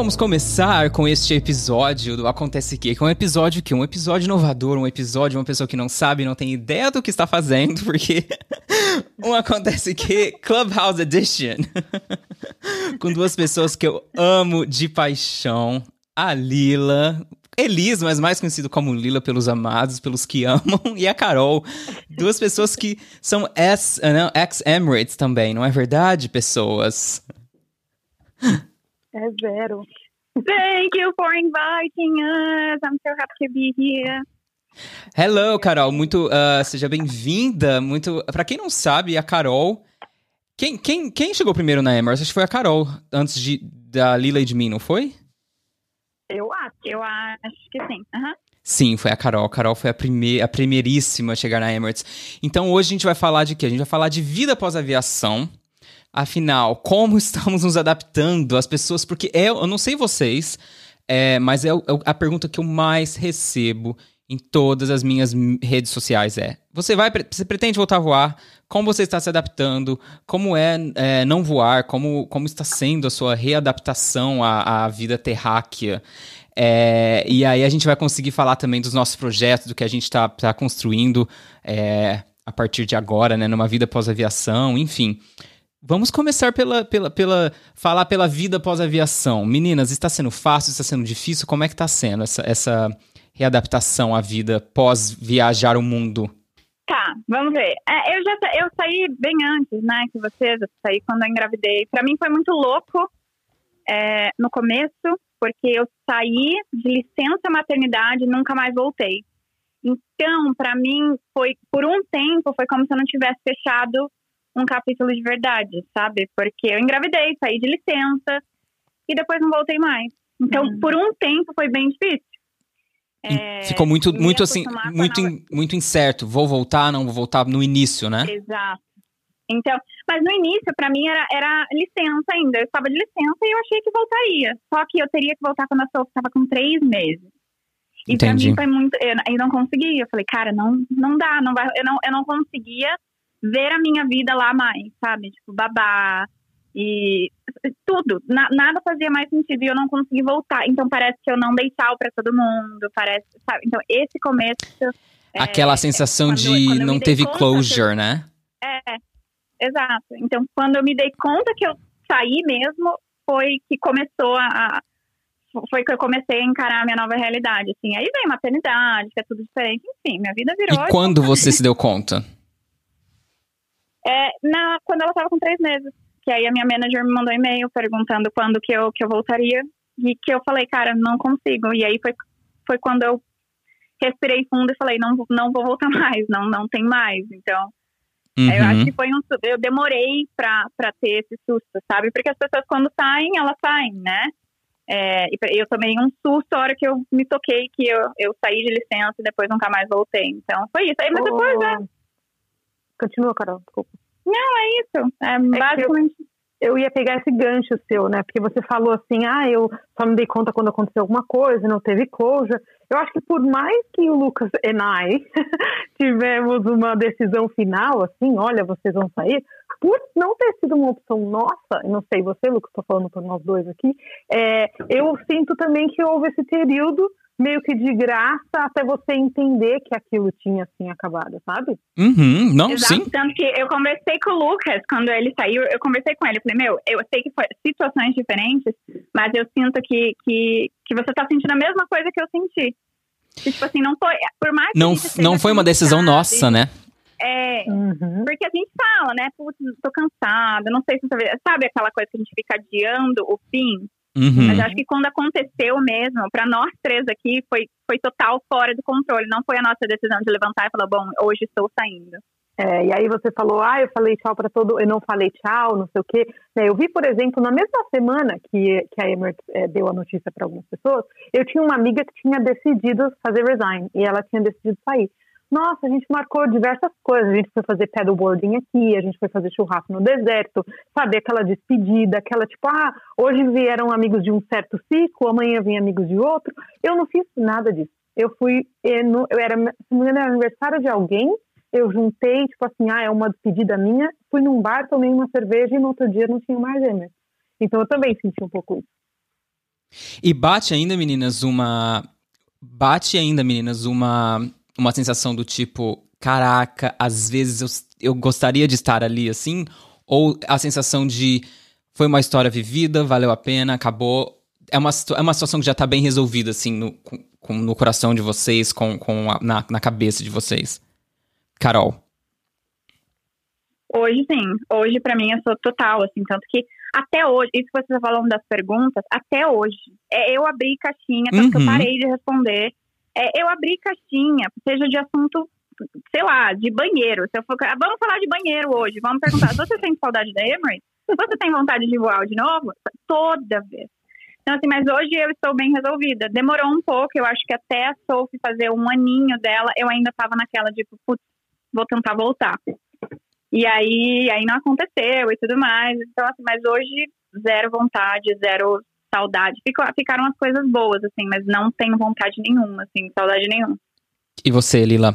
vamos começar com este episódio do Acontece Que, que é um episódio que um episódio inovador, um episódio de uma pessoa que não sabe, não tem ideia do que está fazendo, porque um Acontece Que Clubhouse Edition. com duas pessoas que eu amo de paixão, a Lila, Elis, mas mais conhecido como Lila pelos amados, pelos que amam, e a Carol, duas pessoas que são ex-Emirates também, não é verdade, pessoas? É zero. Thank you for inviting us. I'm so happy to be here. Hello, Carol. Muito, uh, seja bem-vinda. Muito. Para quem não sabe, a Carol. Quem, quem, quem chegou primeiro na Emirates? Acho que foi a Carol, antes de, da Lila e de mim, não foi? Eu acho, eu acho que sim. Uhum. Sim, foi a Carol. A Carol foi a, primeir, a primeiríssima a chegar na Emirates. Então hoje a gente vai falar de quê? A gente vai falar de vida pós-aviação. Afinal, como estamos nos adaptando às pessoas? Porque é, eu não sei vocês, é, mas é, é a pergunta que eu mais recebo em todas as minhas redes sociais é: você vai, você pretende voltar a voar? Como você está se adaptando? Como é, é não voar? Como, como está sendo a sua readaptação à, à vida terráquea? É, e aí a gente vai conseguir falar também dos nossos projetos, do que a gente está tá construindo é, a partir de agora, né? Numa vida pós-aviação, enfim. Vamos começar pela, pela, pela falar pela vida pós-aviação. Meninas, está sendo fácil, está sendo difícil? Como é que está sendo essa, essa readaptação à vida pós-viajar o mundo? Tá, vamos ver. É, eu já eu saí bem antes, né, que vocês. Eu saí quando eu engravidei. Para mim foi muito louco é, no começo, porque eu saí de licença maternidade e nunca mais voltei. Então, para mim, foi por um tempo foi como se eu não tivesse fechado um capítulo de verdade, sabe? Porque eu engravidei, saí de licença e depois não voltei mais. Então, uhum. por um tempo foi bem difícil. É, ficou muito, muito assim, muito, in, muito incerto. Vou voltar, não vou voltar no início, né? Exato. Então, mas no início, para mim, era, era licença ainda. Eu estava de licença e eu achei que voltaria. Só que eu teria que voltar quando a Sophie estava com três meses. E para mim foi muito. Eu, eu não conseguia. Eu falei, cara, não, não dá, não vai. Eu não, eu não conseguia ver a minha vida lá mais, sabe? Tipo, babá e tudo. Na, nada fazia mais sentido e eu não consegui voltar. Então parece que eu não dei tchau pra todo mundo, parece, sabe? Então esse começo. É, Aquela é, sensação quando, de quando não teve closure, né? É, exato. Então quando eu me dei conta que eu saí mesmo, foi que começou a, foi que eu comecei a encarar a minha nova realidade, assim. Aí vem maternidade, que é tudo diferente, enfim, minha vida virou. E quando você se deu conta? É, na, quando ela estava com três meses. Que aí a minha manager me mandou um e-mail perguntando quando que eu, que eu voltaria. E que eu falei, cara, não consigo. E aí foi, foi quando eu respirei fundo e falei, não, não vou voltar mais, não, não tem mais. Então, uhum. eu acho que foi um. Eu demorei pra, pra ter esse susto, sabe? Porque as pessoas, quando saem, elas saem, né? É, eu tomei um susto a hora que eu me toquei que eu, eu saí de licença e depois nunca mais voltei. Então, foi isso. Aí, mas oh. depois, né? Continua, Carol, desculpa. Não, é isso. É, é basicamente. Eu, eu ia pegar esse gancho seu, né? Porque você falou assim, ah, eu só me dei conta quando aconteceu alguma coisa, não teve closure. Eu acho que por mais que o Lucas e I tivemos uma decisão final, assim, olha, vocês vão sair, por não ter sido uma opção nossa, não sei você, Lucas, estou falando por nós dois aqui, é, eu sinto também que houve esse período meio que de graça até você entender que aquilo tinha assim acabado, sabe? Uhum, não, Exato, sim. Tanto que eu conversei com o Lucas quando ele saiu, eu conversei com ele, eu falei, meu, eu sei que foi situações diferentes, mas eu sinto que, que, que você tá sentindo a mesma coisa que eu senti. Que, tipo assim, não foi, por mais que Não, não foi uma decisão nossa, né? É, uhum. porque a gente fala, né, putz, tô cansada, não sei se você sabe aquela coisa que a gente fica adiando o fim? Uhum. Mas acho que quando aconteceu mesmo, para nós três aqui, foi, foi total fora do controle. Não foi a nossa decisão de levantar e falar, bom, hoje estou saindo. É, e aí você falou, ah, eu falei tchau para todo, eu não falei tchau, não sei o quê. É, eu vi, por exemplo, na mesma semana que, que a Emirates é, deu a notícia para algumas pessoas, eu tinha uma amiga que tinha decidido fazer resign e ela tinha decidido sair. Nossa, a gente marcou diversas coisas. A gente foi fazer paddleboarding aqui, a gente foi fazer churrasco no deserto, sabe? Aquela despedida, aquela tipo, ah, hoje vieram amigos de um certo ciclo, amanhã vêm amigos de outro. Eu não fiz nada disso. Eu fui, eu era, se não era aniversário de alguém, eu juntei, tipo assim, ah, é uma despedida minha, fui num bar, tomei uma cerveja e no outro dia não tinha mais gêmeos. Então eu também senti um pouco isso. E bate ainda, meninas, uma. Bate ainda, meninas, uma, uma sensação do tipo, caraca, às vezes eu, eu gostaria de estar ali assim? Ou a sensação de foi uma história vivida, valeu a pena, acabou. É uma, é uma situação que já tá bem resolvida, assim, no, com, no coração de vocês, com, com a, na, na cabeça de vocês. Carol. Hoje sim. Hoje, para mim, eu sou total, assim, tanto que até hoje, isso que você tá falando das perguntas, até hoje, é, eu abri caixinha, tanto uhum. que eu uhum. parei de responder. É, eu abri caixinha, seja de assunto, sei lá, de banheiro. Se eu for, vamos falar de banheiro hoje, vamos perguntar, você tem saudade da Emirates? Você tem vontade de voar de novo? Toda vez. Então, assim, mas hoje eu estou bem resolvida. Demorou um pouco, eu acho que até a Sophie fazer um aninho dela, eu ainda estava naquela de, putz, vou tentar voltar. E aí, aí não aconteceu e tudo mais. Então, assim, mas hoje, zero vontade, zero saudade. Ficou, ficaram as coisas boas, assim, mas não tenho vontade nenhuma, assim, saudade nenhuma. E você, Lila?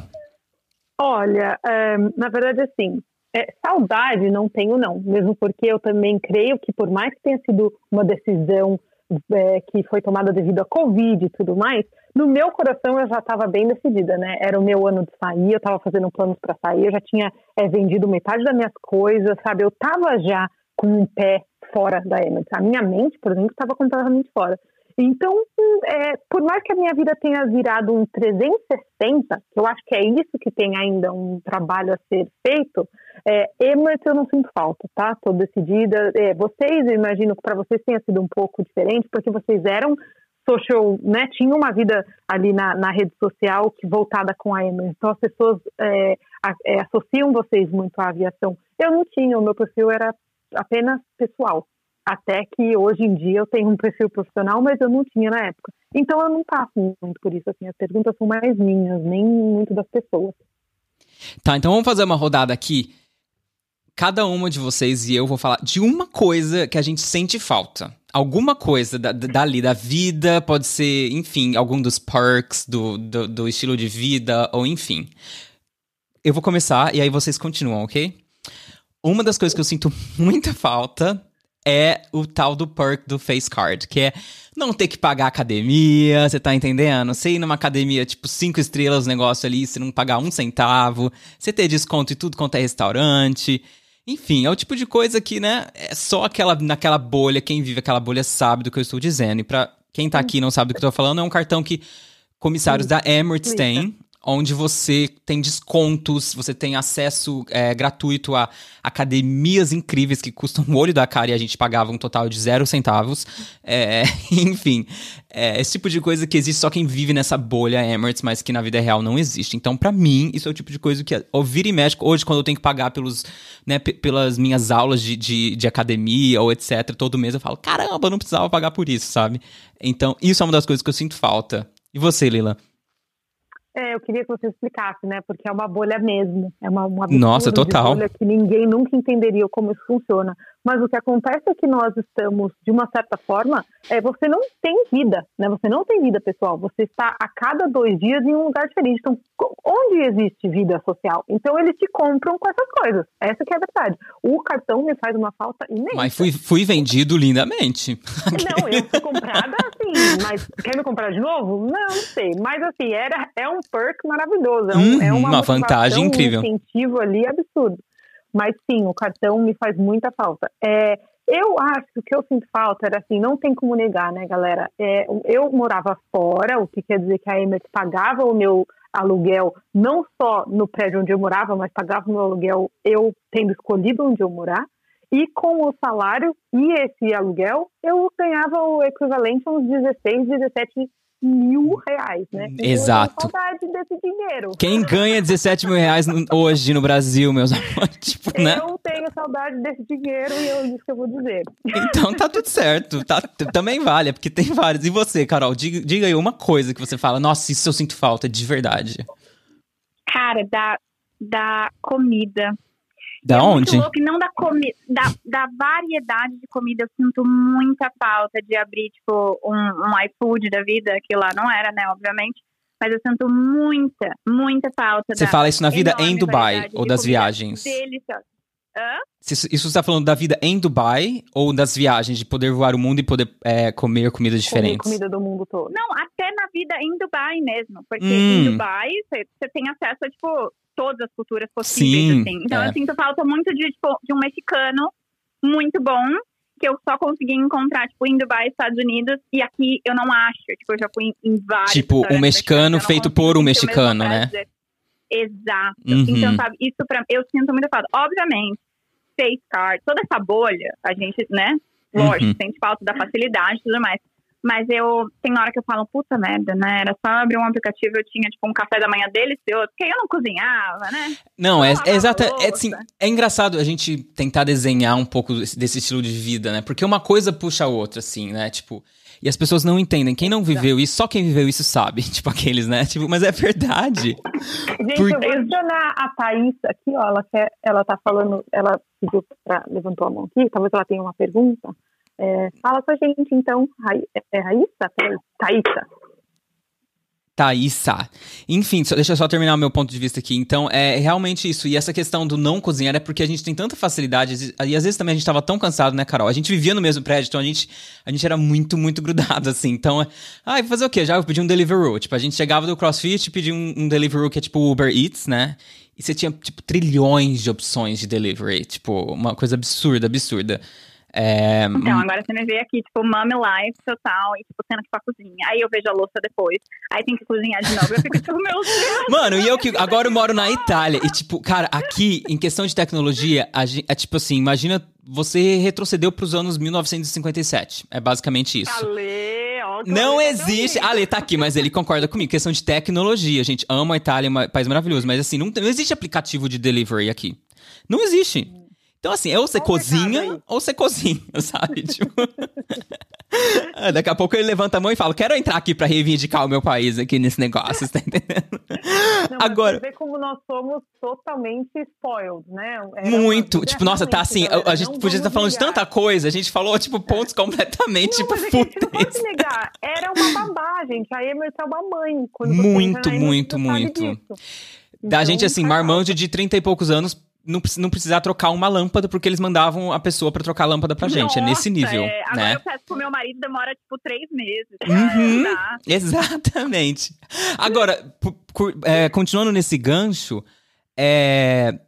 Olha, é, na verdade, assim, é, saudade não tenho, não. Mesmo porque eu também creio que, por mais que tenha sido uma decisão é, que foi tomada devido à Covid e tudo mais, no meu coração eu já estava bem decidida, né? Era o meu ano de sair, eu estava fazendo planos para sair, eu já tinha é, vendido metade das minhas coisas, sabe? Eu estava já com um pé fora da Emirates. A minha mente, por exemplo, estava completamente fora. Então, é, por mais que a minha vida tenha virado um 360, que eu acho que é isso que tem ainda um trabalho a ser feito, é, Emirates eu não sinto falta, tá? Estou decidida. É, vocês, eu imagino que para vocês tenha sido um pouco diferente, porque vocês eram social, né? Tinham uma vida ali na, na rede social que voltada com a Emirates. Então, as pessoas é, a, é, associam vocês muito à aviação. Eu não tinha, o meu perfil era apenas pessoal. Até que hoje em dia eu tenho um perfil profissional, mas eu não tinha na época. Então eu não passo muito por isso. Assim, as perguntas são mais minhas, nem muito das pessoas. Tá, então vamos fazer uma rodada aqui. Cada uma de vocês e eu vou falar de uma coisa que a gente sente falta. Alguma coisa da, dali, da vida, pode ser, enfim, algum dos perks do, do, do estilo de vida, ou enfim. Eu vou começar e aí vocês continuam, ok? Uma das coisas que eu sinto muita falta é o tal do perk do Face Card, que é não ter que pagar academia, você tá entendendo? Você ir numa academia, tipo, cinco estrelas, negócio ali, você não pagar um centavo, você ter desconto e tudo quanto é restaurante. Enfim, é o tipo de coisa que, né, é só aquela, naquela bolha, quem vive aquela bolha sabe do que eu estou dizendo. E pra quem tá aqui e não sabe do que eu tô falando, é um cartão que comissários da Emirates têm, onde você tem descontos, você tem acesso é, gratuito a academias incríveis que custam o olho da cara e a gente pagava um total de zero centavos. É, enfim, é, esse tipo de coisa que existe só quem vive nessa bolha Emirates, mas que na vida real não existe. Então, para mim, isso é o tipo de coisa que ouvir em México, hoje, quando eu tenho que pagar pelos, né, pelas minhas aulas de, de, de academia ou etc., todo mês eu falo, caramba, não precisava pagar por isso, sabe? Então, isso é uma das coisas que eu sinto falta. E você, Lila? É, eu queria que você explicasse, né? Porque é uma bolha mesmo. É uma, uma Nossa, total. bolha que ninguém nunca entenderia como isso funciona. Mas o que acontece é que nós estamos, de uma certa forma, é, você não tem vida, né? Você não tem vida pessoal. Você está a cada dois dias em um lugar diferente. Então, onde existe vida social? Então, eles te compram com essas coisas. Essa que é a verdade. O cartão me faz uma falta imensa. Mas fui, fui vendido lindamente. Não, eu fui comprada assim, mas quer me comprar de novo? Não, não sei. Mas assim, era, é um perk maravilhoso. É, um, uhum, é uma, uma vantagem incrível. Um incentivo ali absurdo. Mas sim, o cartão me faz muita falta. É, eu acho que o que eu sinto falta era assim, não tem como negar, né, galera? É, eu morava fora, o que quer dizer que a Emirates pagava o meu aluguel não só no prédio onde eu morava, mas pagava o meu aluguel eu tendo escolhido onde eu morar. E com o salário e esse aluguel, eu ganhava o equivalente a uns 16, 17 mil reais, né? Então, Exato. Eu saudade desse dinheiro. Quem ganha 17 mil reais hoje no Brasil, meus amores? Tipo, né? Eu tenho saudade desse dinheiro e eu isso que eu vou dizer. Então tá tudo certo. Tá, também vale, é porque tem vários. E você, Carol, diga, diga aí uma coisa que você fala, nossa, isso eu sinto falta de verdade. Cara, da, da comida. Da é onde? Louco, não da, comi da, da variedade de comida, eu sinto muita falta de abrir, tipo, um, um iFood da vida, que lá não era, né, obviamente. Mas eu sinto muita, muita falta. Você fala isso na vida em Dubai ou das viagens? Deliciosa. Hã? Isso, isso você tá falando da vida em Dubai ou das viagens, de poder voar o mundo e poder é, comer comidas Comer diferentes? comida do mundo todo. Não, até na vida em Dubai mesmo. Porque Hum. em Dubai você você tem acesso a, tipo, todas as culturas possíveis, Sim, assim. Então é. eu sinto falta muito de, tipo, de um mexicano muito bom que eu só consegui encontrar, tipo, em Dubai, Estados Unidos, e aqui eu não acho. Tipo, eu já fui em, vários. Tipo, um mexicano feito por um mexicano, né? Exato. Uhum. Então, sabe, isso pra eu sinto muito falta. Obviamente, face card, toda essa bolha, a gente, né? Lógico, Uhum. sente falta da facilidade e tudo mais. Mas eu, tem hora que eu falo, puta merda, né? Era só abrir um aplicativo, eu tinha, tipo, um café da manhã delicioso, porque eu não cozinhava, né? Não, é, é exato. É, assim, é engraçado a gente tentar desenhar um pouco desse, desse estilo de vida, né? Porque uma coisa puxa a outra, assim, né? Tipo, e as pessoas não entendem. Quem não viveu isso, só quem viveu isso sabe. Tipo, aqueles, né? Tipo, mas é verdade. Gente, Por- eu vou adicionar a Thaís aqui, ó. Ela, quer, ela tá falando, ela pediu pra, levantou a mão aqui, talvez ela tenha uma pergunta. É, fala com a gente, então. Rai, é, é Raíssa? Thaísa. Thaísa. Enfim, só- deixa eu só terminar o meu ponto de vista aqui. Então, é realmente isso. E essa questão do não cozinhar é porque a gente tem tanta facilidade. E às vezes também a gente tava tão cansado, né, Carol? A gente vivia no mesmo prédio, então a gente, a gente era muito, muito grudado, assim. Então, é, ah, vou fazer o quê? Já eu pedi um Deliveroo. Tipo, a gente chegava do CrossFit e pedia um, um Deliveroo que é tipo Uber Eats, né? E você tinha, tipo, trilhões de opções de delivery. Tipo, uma coisa absurda, absurda. É, Então, agora você me vê aqui, tipo, mommy life total, e, tipo, tendo que ir pra cozinha. Aí eu vejo a louça depois, aí tem que cozinhar de novo. Eu fico, tipo, meu Deus. Mano, e eu que agora eu moro na Itália. E, tipo, cara, aqui, em questão de tecnologia, a gen- é tipo assim, imagina você retrocedeu pros anos 1957. É basicamente isso. Ó, que Não existe. Ale tá aqui, mas ele concorda comigo. Questão de tecnologia. Gente ama a Itália, é um país maravilhoso. Mas assim, não, não existe aplicativo de delivery aqui. Não existe. Então, assim, ou você cozinha, ou você cozinha, sabe? Tipo... Daqui a pouco ele levanta a mão e fala: Quero entrar aqui pra reivindicar o meu país aqui nesse negócio, tá entendendo? Não, Agora- Você vê como nós somos totalmente spoiled, né? Era Muito. Tipo, nossa, tá assim. galera, A, gente podia estar falando de tanta coisa. A gente falou, tipo, pontos completamente, Não, tipo, mas gente não pode negar. Era uma babá, gente. A Emerson é uma mãe. Quando Muito, muito, você muito. disso. Da Então, gente, assim, marmanjo de 30 e poucos anos. Não, não precisar trocar uma lâmpada porque eles mandavam a pessoa pra trocar a lâmpada pra gente. é nesse Nossa, nível, é. Agora né? eu peço pro meu marido, demora, tipo, três meses. Uhum. Exatamente. Agora, é, continuando nesse gancho, é,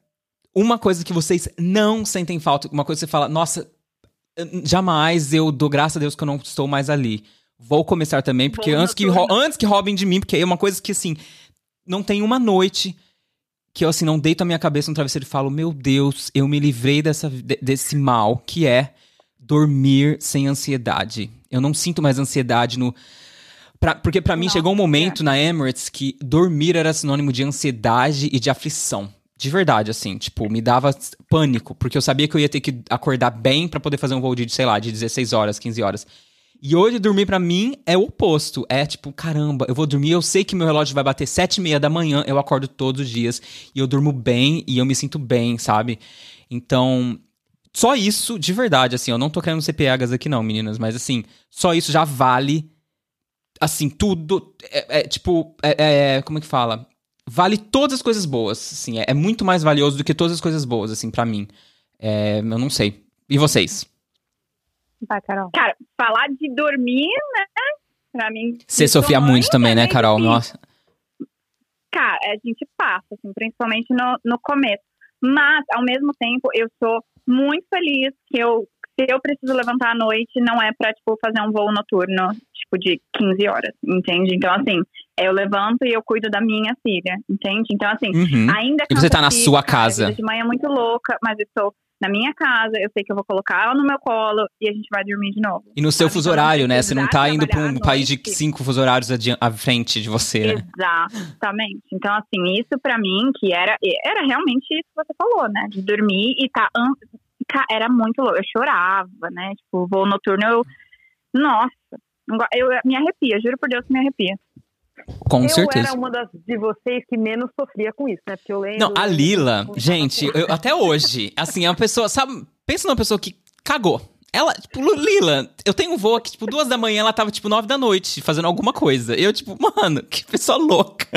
uma coisa que vocês não sentem falta, uma coisa que você fala, nossa, eu- jamais eu dou graças a Deus que eu não estou mais ali. Vou começar também, porque antes que, antes que roubem de mim, porque é uma coisa que, assim, não tem uma noite que eu, assim, não deito a minha cabeça no travesseiro e falo, meu Deus, eu me livrei dessa, de- desse mal, que é dormir sem ansiedade. Eu não sinto mais ansiedade no... Pra- porque pra mim chegou um momento na Emirates que dormir era sinônimo de ansiedade e de aflição. De verdade, assim, tipo, me dava pânico, porque eu sabia que eu ia ter que acordar bem pra poder fazer um voo de, sei lá, de 16 horas, 15 horas. E hoje dormir pra mim é o oposto. É tipo, caramba, eu vou dormir, eu sei que meu relógio vai bater sete e meia da manhã, eu acordo todos os dias e eu durmo bem e eu me sinto bem, sabe? Então, só isso, de verdade, assim, eu não tô querendo ser piegas aqui não, meninas, mas assim, só isso já vale, assim, tudo, é, é, tipo, é, é, como é que fala? Vale todas as coisas boas, assim, é, é muito mais valioso do que todas as coisas boas, assim, pra mim. É, eu não sei. E vocês? Vai, Carol. Cara, falar de dormir, né? Pra mim. Você sofria mãe, muito também, né, Carol? difícil. Nossa. Cara, a gente passa, assim, principalmente no, no começo. Mas, ao mesmo tempo, eu sou muito feliz que eu, se eu preciso levantar à noite, não é pra, tipo, fazer um voo noturno, tipo, de 15 horas, entende? Então, assim, eu levanto e eu cuido da minha filha, entende? Então, assim, Uhum. ainda E você tá na sua casa. de manhã é muito louca, mas eu estou na minha casa, eu sei que eu vou colocar ela no meu colo e a gente vai dormir de novo. E no seu sabe? fuso Então, horário, né? Você não tá indo pra trabalhar um país de cinco fuso horários à frente de você, né? Exatamente. Então, assim, isso pra mim, que era, era realmente isso que você falou, né? De dormir e tá. Era muito louco. Eu chorava, né? Tipo, voo noturno, eu. Nossa, eu me arrepia, juro por Deus que me arrepia. Com eu certeza. era uma das de vocês que menos sofria com isso, né? Porque eu lembro. Não, a Lila, eu- gente, eu- até hoje, assim, é uma pessoa, sabe? Pensa numa pessoa que cagou. Ela, tipo, Lila, eu tenho um voo aqui, tipo, duas da manhã, ela tava, tipo, nove da noite, fazendo alguma coisa. Eu, tipo, mano, que pessoa louca.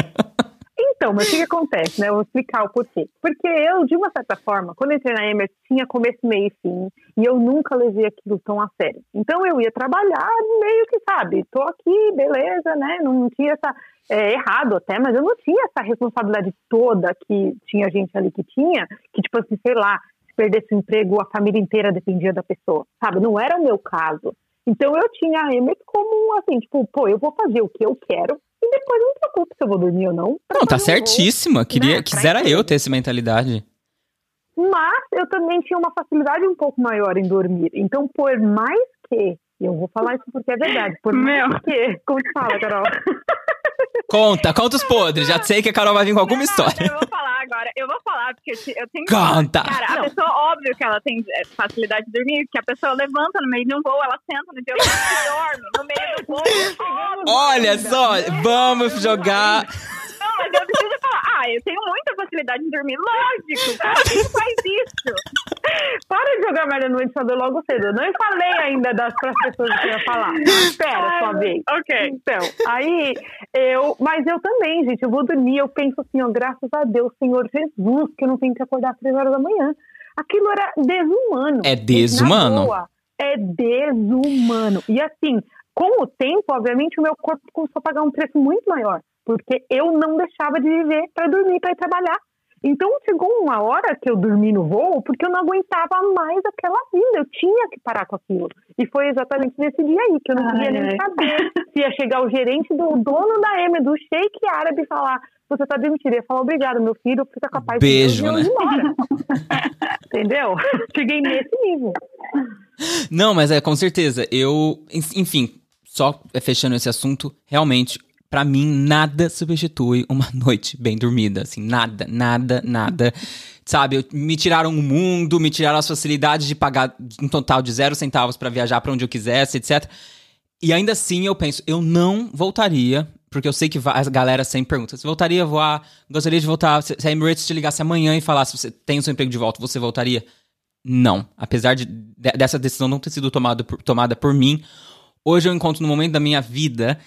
Então, mas o que, acontece, né? Eu vou explicar o porquê. Porque eu, de uma certa forma, quando entrei na Emirates, tinha começo, meio e fim, e eu nunca levei aquilo tão a sério. Então, eu ia trabalhar meio que, sabe, tô aqui, beleza, né? Não tinha essa. É, errado até, mas eu não tinha essa responsabilidade toda que tinha gente ali que tinha, que, tipo assim, sei lá, se perdesse o emprego, a família inteira dependia da pessoa, sabe? Não era o meu caso. Então eu tinha a Emirates como assim, tipo, pô, eu vou fazer o que eu quero, e depois não me preocupo se eu vou dormir ou não. Não, tá certíssima. Queria, né? Quisera eu ter essa mentalidade. Mas eu também tinha uma facilidade um pouco maior em dormir. Então, por mais que. Eu vou falar isso porque é verdade. Por mais Meu. que. Como te fala, Carol? Conta, conta os podres. Já sei que a Carol vai vir com alguma não, história. Eu vou falar agora. Eu vou falar, porque eu tenho. Conta! Cara, a não. pessoa, óbvio que ela tem é, facilidade de dormir, que a pessoa levanta no meio de um voo, ela senta no violão e dorme no meio do voo. Olha só, vamos jogar mas eu preciso falar, ah, eu tenho muita facilidade em dormir. Lógico, cara, quem faz isso? Para de jogar merda no ventilador logo cedo. Eu não falei ainda das pessoas que eu ia falar. Espera sua vez. Ok. Então, aí eu. Mas eu também, gente, eu vou dormir. Eu penso assim, ó, graças a Deus, Senhor Jesus, que eu não tenho que acordar às três horas da manhã. Aquilo era desumano. É desumano? é desumano. E assim, com o tempo, obviamente, o meu corpo começou a pagar um preço muito maior porque eu não deixava de viver para dormir, para ir trabalhar. Então chegou uma hora que eu dormi no voo porque eu não aguentava mais aquela vida, eu tinha que parar com aquilo. E foi exatamente nesse dia aí que eu não ai, queria nem saber se ia chegar o gerente do dono da M, do Sheik Árabe, e falar: Você tá demitido. Eu ia falar: Obrigado, meu filho, fica capaz Beijo, de né? embora. Entendeu? Cheguei nesse nível. Não, mas é com certeza. Eu, enfim, só fechando esse assunto, realmente para mim, nada substitui uma noite bem dormida. Assim, nada, nada, nada. Sabe, me tiraram o mundo, me tiraram as facilidades de pagar um total de zero centavos para viajar para onde eu quisesse, etc. E ainda assim eu penso, eu não voltaria, porque eu sei que a galera sempre pergunta: você voltaria a voar? Gostaria de voltar? Se a Emirates te ligasse amanhã e falasse você tem o seu emprego de volta, você voltaria? Não. Apesar de, de dessa decisão não ter sido tomada por, tomada por mim, hoje eu encontro no momento da minha vida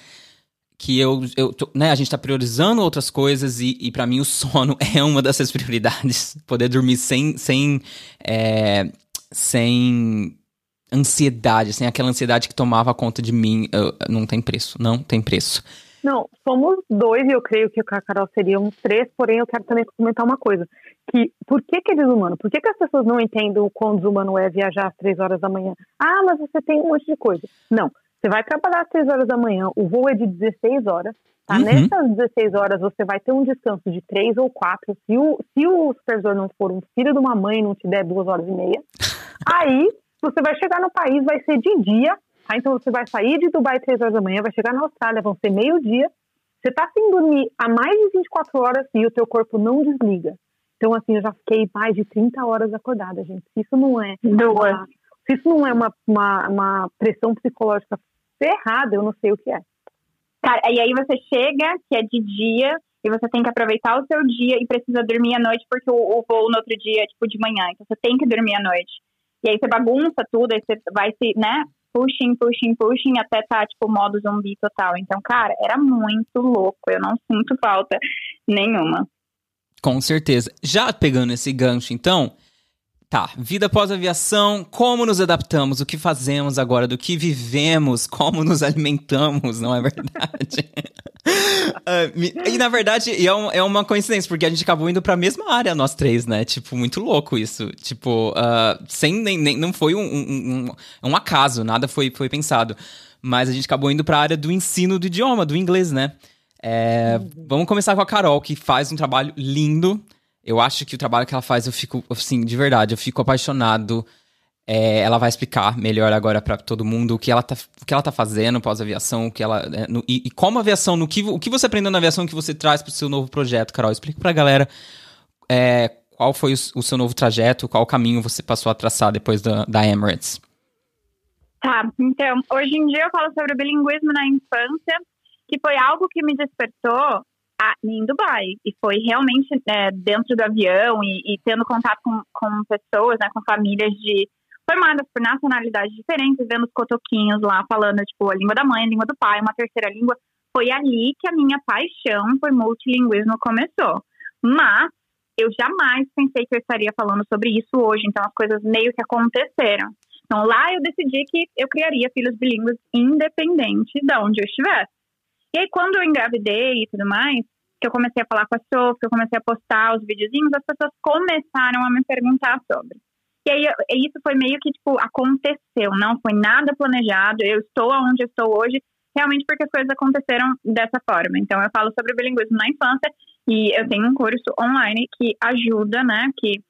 que eu, eu né, a gente está priorizando outras coisas e, e para mim o sono é uma dessas prioridades. Poder dormir sem, sem, é, sem ansiedade, sem aquela ansiedade que tomava conta de mim, eu, não tem preço, não tem preço. Não, somos dois e eu creio que a Carol seriam três, porém eu quero também comentar uma coisa, que por que, que é desumano? Por que, que as pessoas não entendem o quão desumano é viajar às três horas da manhã? Ah, mas você tem um monte de coisa. Não, você vai trabalhar às 6 horas da manhã, o voo é de 16 horas, tá? Uhum. Nessas 16 horas você vai ter um descanso de 3 ou 4. Se o, se o supervisor não for um filho de uma mãe e não te der 2 horas e meia, aí você vai chegar no país, vai ser de dia, tá? Então você vai sair de Dubai às 3 horas da manhã, vai chegar na Austrália, vão ser meio-dia. Você tá sem dormir há mais de 24 horas e o teu corpo não desliga. Então, assim, eu já fiquei mais de 30 horas acordada, gente. Se isso não é. Uma, se isso não é uma, uma, uma pressão psicológica errado, eu não sei o que é. Cara, e aí você chega, que é de dia, e você tem que aproveitar o seu dia e precisa dormir à noite, porque o, o voo no outro dia é tipo de manhã, então você tem que dormir à noite. E aí você bagunça tudo, aí você vai se, né, pushing, pushing, pushing, até tá, tipo, modo zumbi total. Então, cara, era muito louco, eu não sinto falta nenhuma. Com certeza. Já pegando esse gancho, então, Tá, vida pós-aviação, como nos adaptamos, o que fazemos agora, do que vivemos, como nos alimentamos, não é verdade? uh, e na verdade, é, é, uma coincidência, porque a gente acabou indo pra mesma área, nós três, né? Tipo, muito louco isso. Tipo, uh, sem nem, nem. Não foi um, um, um, um, acaso, nada foi, foi pensado. Mas a gente acabou indo pra área do ensino do idioma, do inglês, né? É, uhum. Vamos começar com a Carol, que faz um trabalho lindo eu acho que o trabalho que ela faz, eu fico, assim, de verdade, eu fico apaixonado. É, ela vai explicar melhor agora para todo mundo o que ela tá, o que ela tá fazendo pós-aviação, o que ela. É, no, e, e, como aviação, no que, o que você aprendeu na aviação que você traz pro seu novo projeto, Carol. Explica pra galera é, qual foi o, o, seu novo trajeto, qual caminho você passou a traçar depois da, da Emirates. Tá, então, hoje em dia eu falo sobre o bilinguismo na infância, que foi algo que me despertou em Dubai. E foi realmente é, dentro do avião e, e, tendo contato com, com pessoas, né, com famílias de formadas por nacionalidades diferentes, vendo os cotoquinhos lá falando, tipo, a língua da mãe, a língua do pai, uma terceira língua. foi ali que a minha paixão por multilinguismo começou. Mas eu jamais pensei que eu estaria falando sobre isso hoje, então as coisas meio que aconteceram. Então lá eu decidi que eu criaria filhos bilíngues independente de onde eu estivesse. E aí quando eu engravidei e tudo mais, que eu comecei a falar com a Sofia, que eu comecei a postar os videozinhos, as pessoas começaram a me perguntar sobre. E aí isso foi meio que tipo aconteceu, não foi nada planejado. Eu estou onde eu estou hoje realmente porque as coisas aconteceram dessa forma. Então eu falo sobre bilinguismo na infância e eu tenho um curso online que ajuda, né, que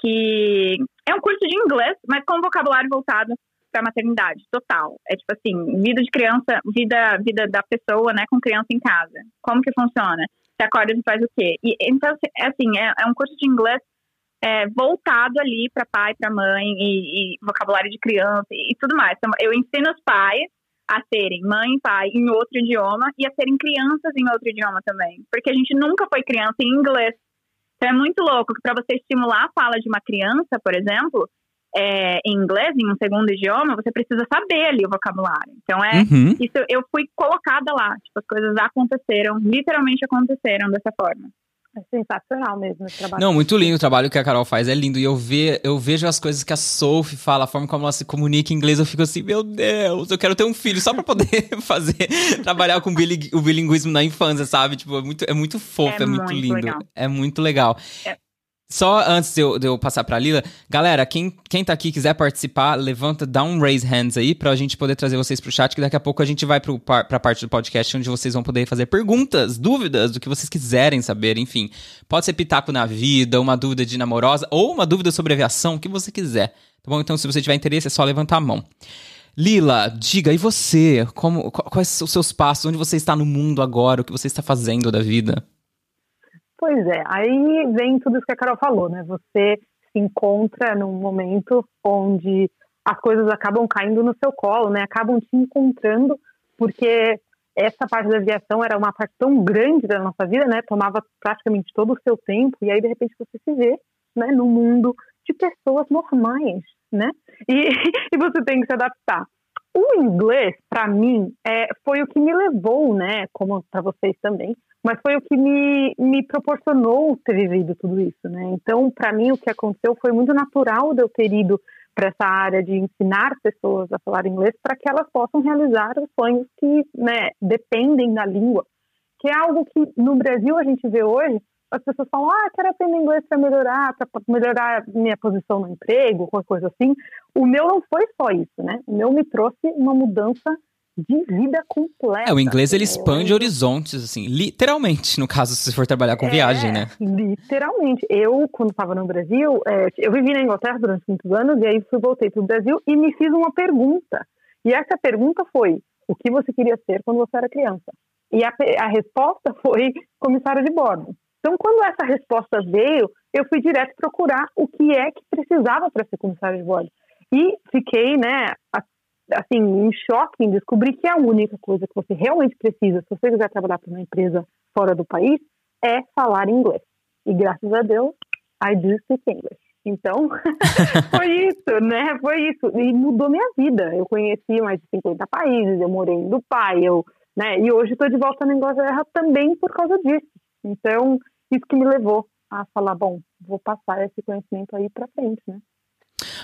que é um curso de inglês, mas com vocabulário voltado para maternidade total. É tipo assim, vida de criança, vida vida da pessoa, né, com criança em casa. Como que funciona? Você acorda e faz o quê? E então é assim, é, é um curso de inglês é, voltado ali para pai, para mãe e, e, vocabulário de criança e, e tudo mais. Então, eu ensino os pais a serem mãe e pai em outro idioma e a serem crianças em outro idioma também, porque a gente nunca foi criança em inglês. Então é muito louco que para você estimular a fala de uma criança, por exemplo, é, em inglês, em um segundo idioma, você precisa saber ali o vocabulário. Então é uhum. isso. Eu fui colocada lá. Tipo, as coisas aconteceram, literalmente aconteceram dessa forma. É sensacional mesmo esse trabalho. Não, muito lindo o trabalho que a Carol faz, é lindo. E eu, ve, eu vejo as coisas que a Sophie fala, a forma como ela se comunica em inglês, eu fico assim, meu Deus, eu quero ter um filho só pra poder fazer, trabalhar com o bilinguismo na infância, sabe? Tipo, é muito, é muito fofo, é, é muito, muito, lindo. Legal. É muito legal. É. Só antes de eu, de eu passar pra Lila, galera, quem, quem tá aqui quiser participar, levanta, dá um raise hands aí pra gente poder trazer vocês pro chat, que daqui a pouco a gente vai pro, pra parte do podcast onde vocês vão poder fazer perguntas, dúvidas, do que vocês quiserem saber, enfim. Pode ser pitaco na vida, uma dúvida de namorosa, ou uma dúvida sobre aviação, o que você quiser. Tá bom? Então, se você tiver interesse, é só levantar a mão. Lila, diga, e você? Como, quais são os seus passos? Onde você está no mundo agora? O que você está fazendo da vida? Pois é, aí vem tudo isso que a Carol falou, né? Você se encontra num momento onde as coisas acabam caindo no seu colo, né? Acabam te encontrando, porque essa parte da aviação era uma parte tão grande da nossa vida, né? Tomava praticamente todo o seu tempo, e aí de repente você se vê, né, no mundo de pessoas normais, né? E, e você tem que se adaptar. O inglês, para mim, é, foi o que me levou, né, como para vocês também, mas foi o que me, me proporcionou ter vivido tudo isso, né? Então, para mim, o que aconteceu foi muito natural de eu ter ido para essa área de ensinar pessoas a falar inglês para que elas possam realizar os sonhos que né, dependem da língua, que é algo que no Brasil a gente vê hoje, as pessoas falam, ah, quero aprender inglês para melhorar, para melhorar minha posição no emprego, qualquer coisa assim. O meu não foi só isso, né? O meu me trouxe uma mudança de vida completa. É, o inglês ele expande eu... horizontes, assim, literalmente, no caso, se for trabalhar com é, viagem, né? Literalmente. Eu, quando estava no Brasil, é, eu vivi na Inglaterra durante muitos anos, e aí fui, voltei para o Brasil e me fiz uma pergunta. E essa pergunta foi: o que você queria ser quando você era criança? E a, a resposta foi comissário de bordo. Então, quando essa resposta veio, eu fui direto procurar o que é que precisava para ser comissário de bordo. E fiquei, né, assim, em choque em descobrir que a única coisa que você realmente precisa, se você quiser trabalhar para uma empresa fora do país, é falar inglês. E graças a Deus, I do speak English. Então, foi isso, né? Foi isso. E mudou minha vida. Eu conheci mais de 50 países, eu morei em Dubai, eu, né? E hoje estou de volta na Inglaterra também por causa disso. Então, isso que me levou a falar, bom, vou passar esse conhecimento aí para frente, né?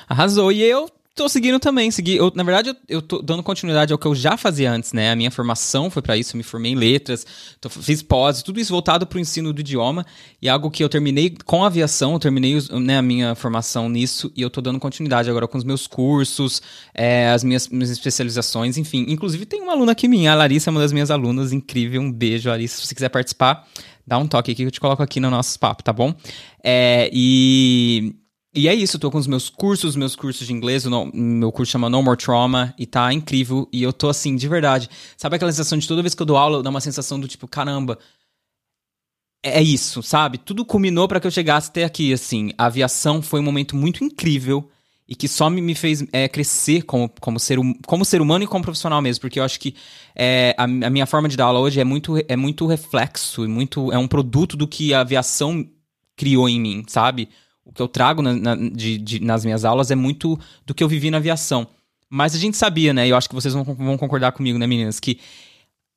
Arrasou. E eu Tô seguindo também, segui. Eu, na verdade, eu, eu tô dando continuidade ao que eu já fazia antes, né? A minha formação foi para isso, eu me formei em letras, tô, fiz pós, tudo isso voltado para o ensino do idioma. E algo que eu terminei com a aviação, eu terminei né, a minha formação nisso, e eu tô dando continuidade agora com os meus cursos, é, as minhas, minhas especializações, enfim. Inclusive, tem uma aluna aqui minha, a Larissa é uma das minhas alunas, incrível. Um beijo, Larissa. Se você quiser participar, dá um toque aqui que eu te coloco aqui no nosso papo, tá bom? É, e e é isso, eu tô com os meus cursos, meus cursos de inglês, o meu curso chama No More Trauma e tá incrível. E eu tô assim, de verdade. Sabe aquela sensação de toda vez que eu dou aula, dá uma sensação do tipo, caramba, é, é isso, sabe? Tudo culminou para que eu chegasse até aqui, assim. A aviação foi um momento muito incrível e que só me, me fez é, crescer como, como, ser, hum, como ser humano e como profissional mesmo, porque eu acho que é, a, a, minha forma de dar aula hoje é muito, é muito reflexo, muito, é um produto do que a aviação criou em mim, sabe? O que eu trago na, na, de, de, nas minhas aulas é muito do que eu vivi na aviação. Mas a gente sabia, né? E eu acho que vocês vão, vão concordar comigo, né, meninas? Que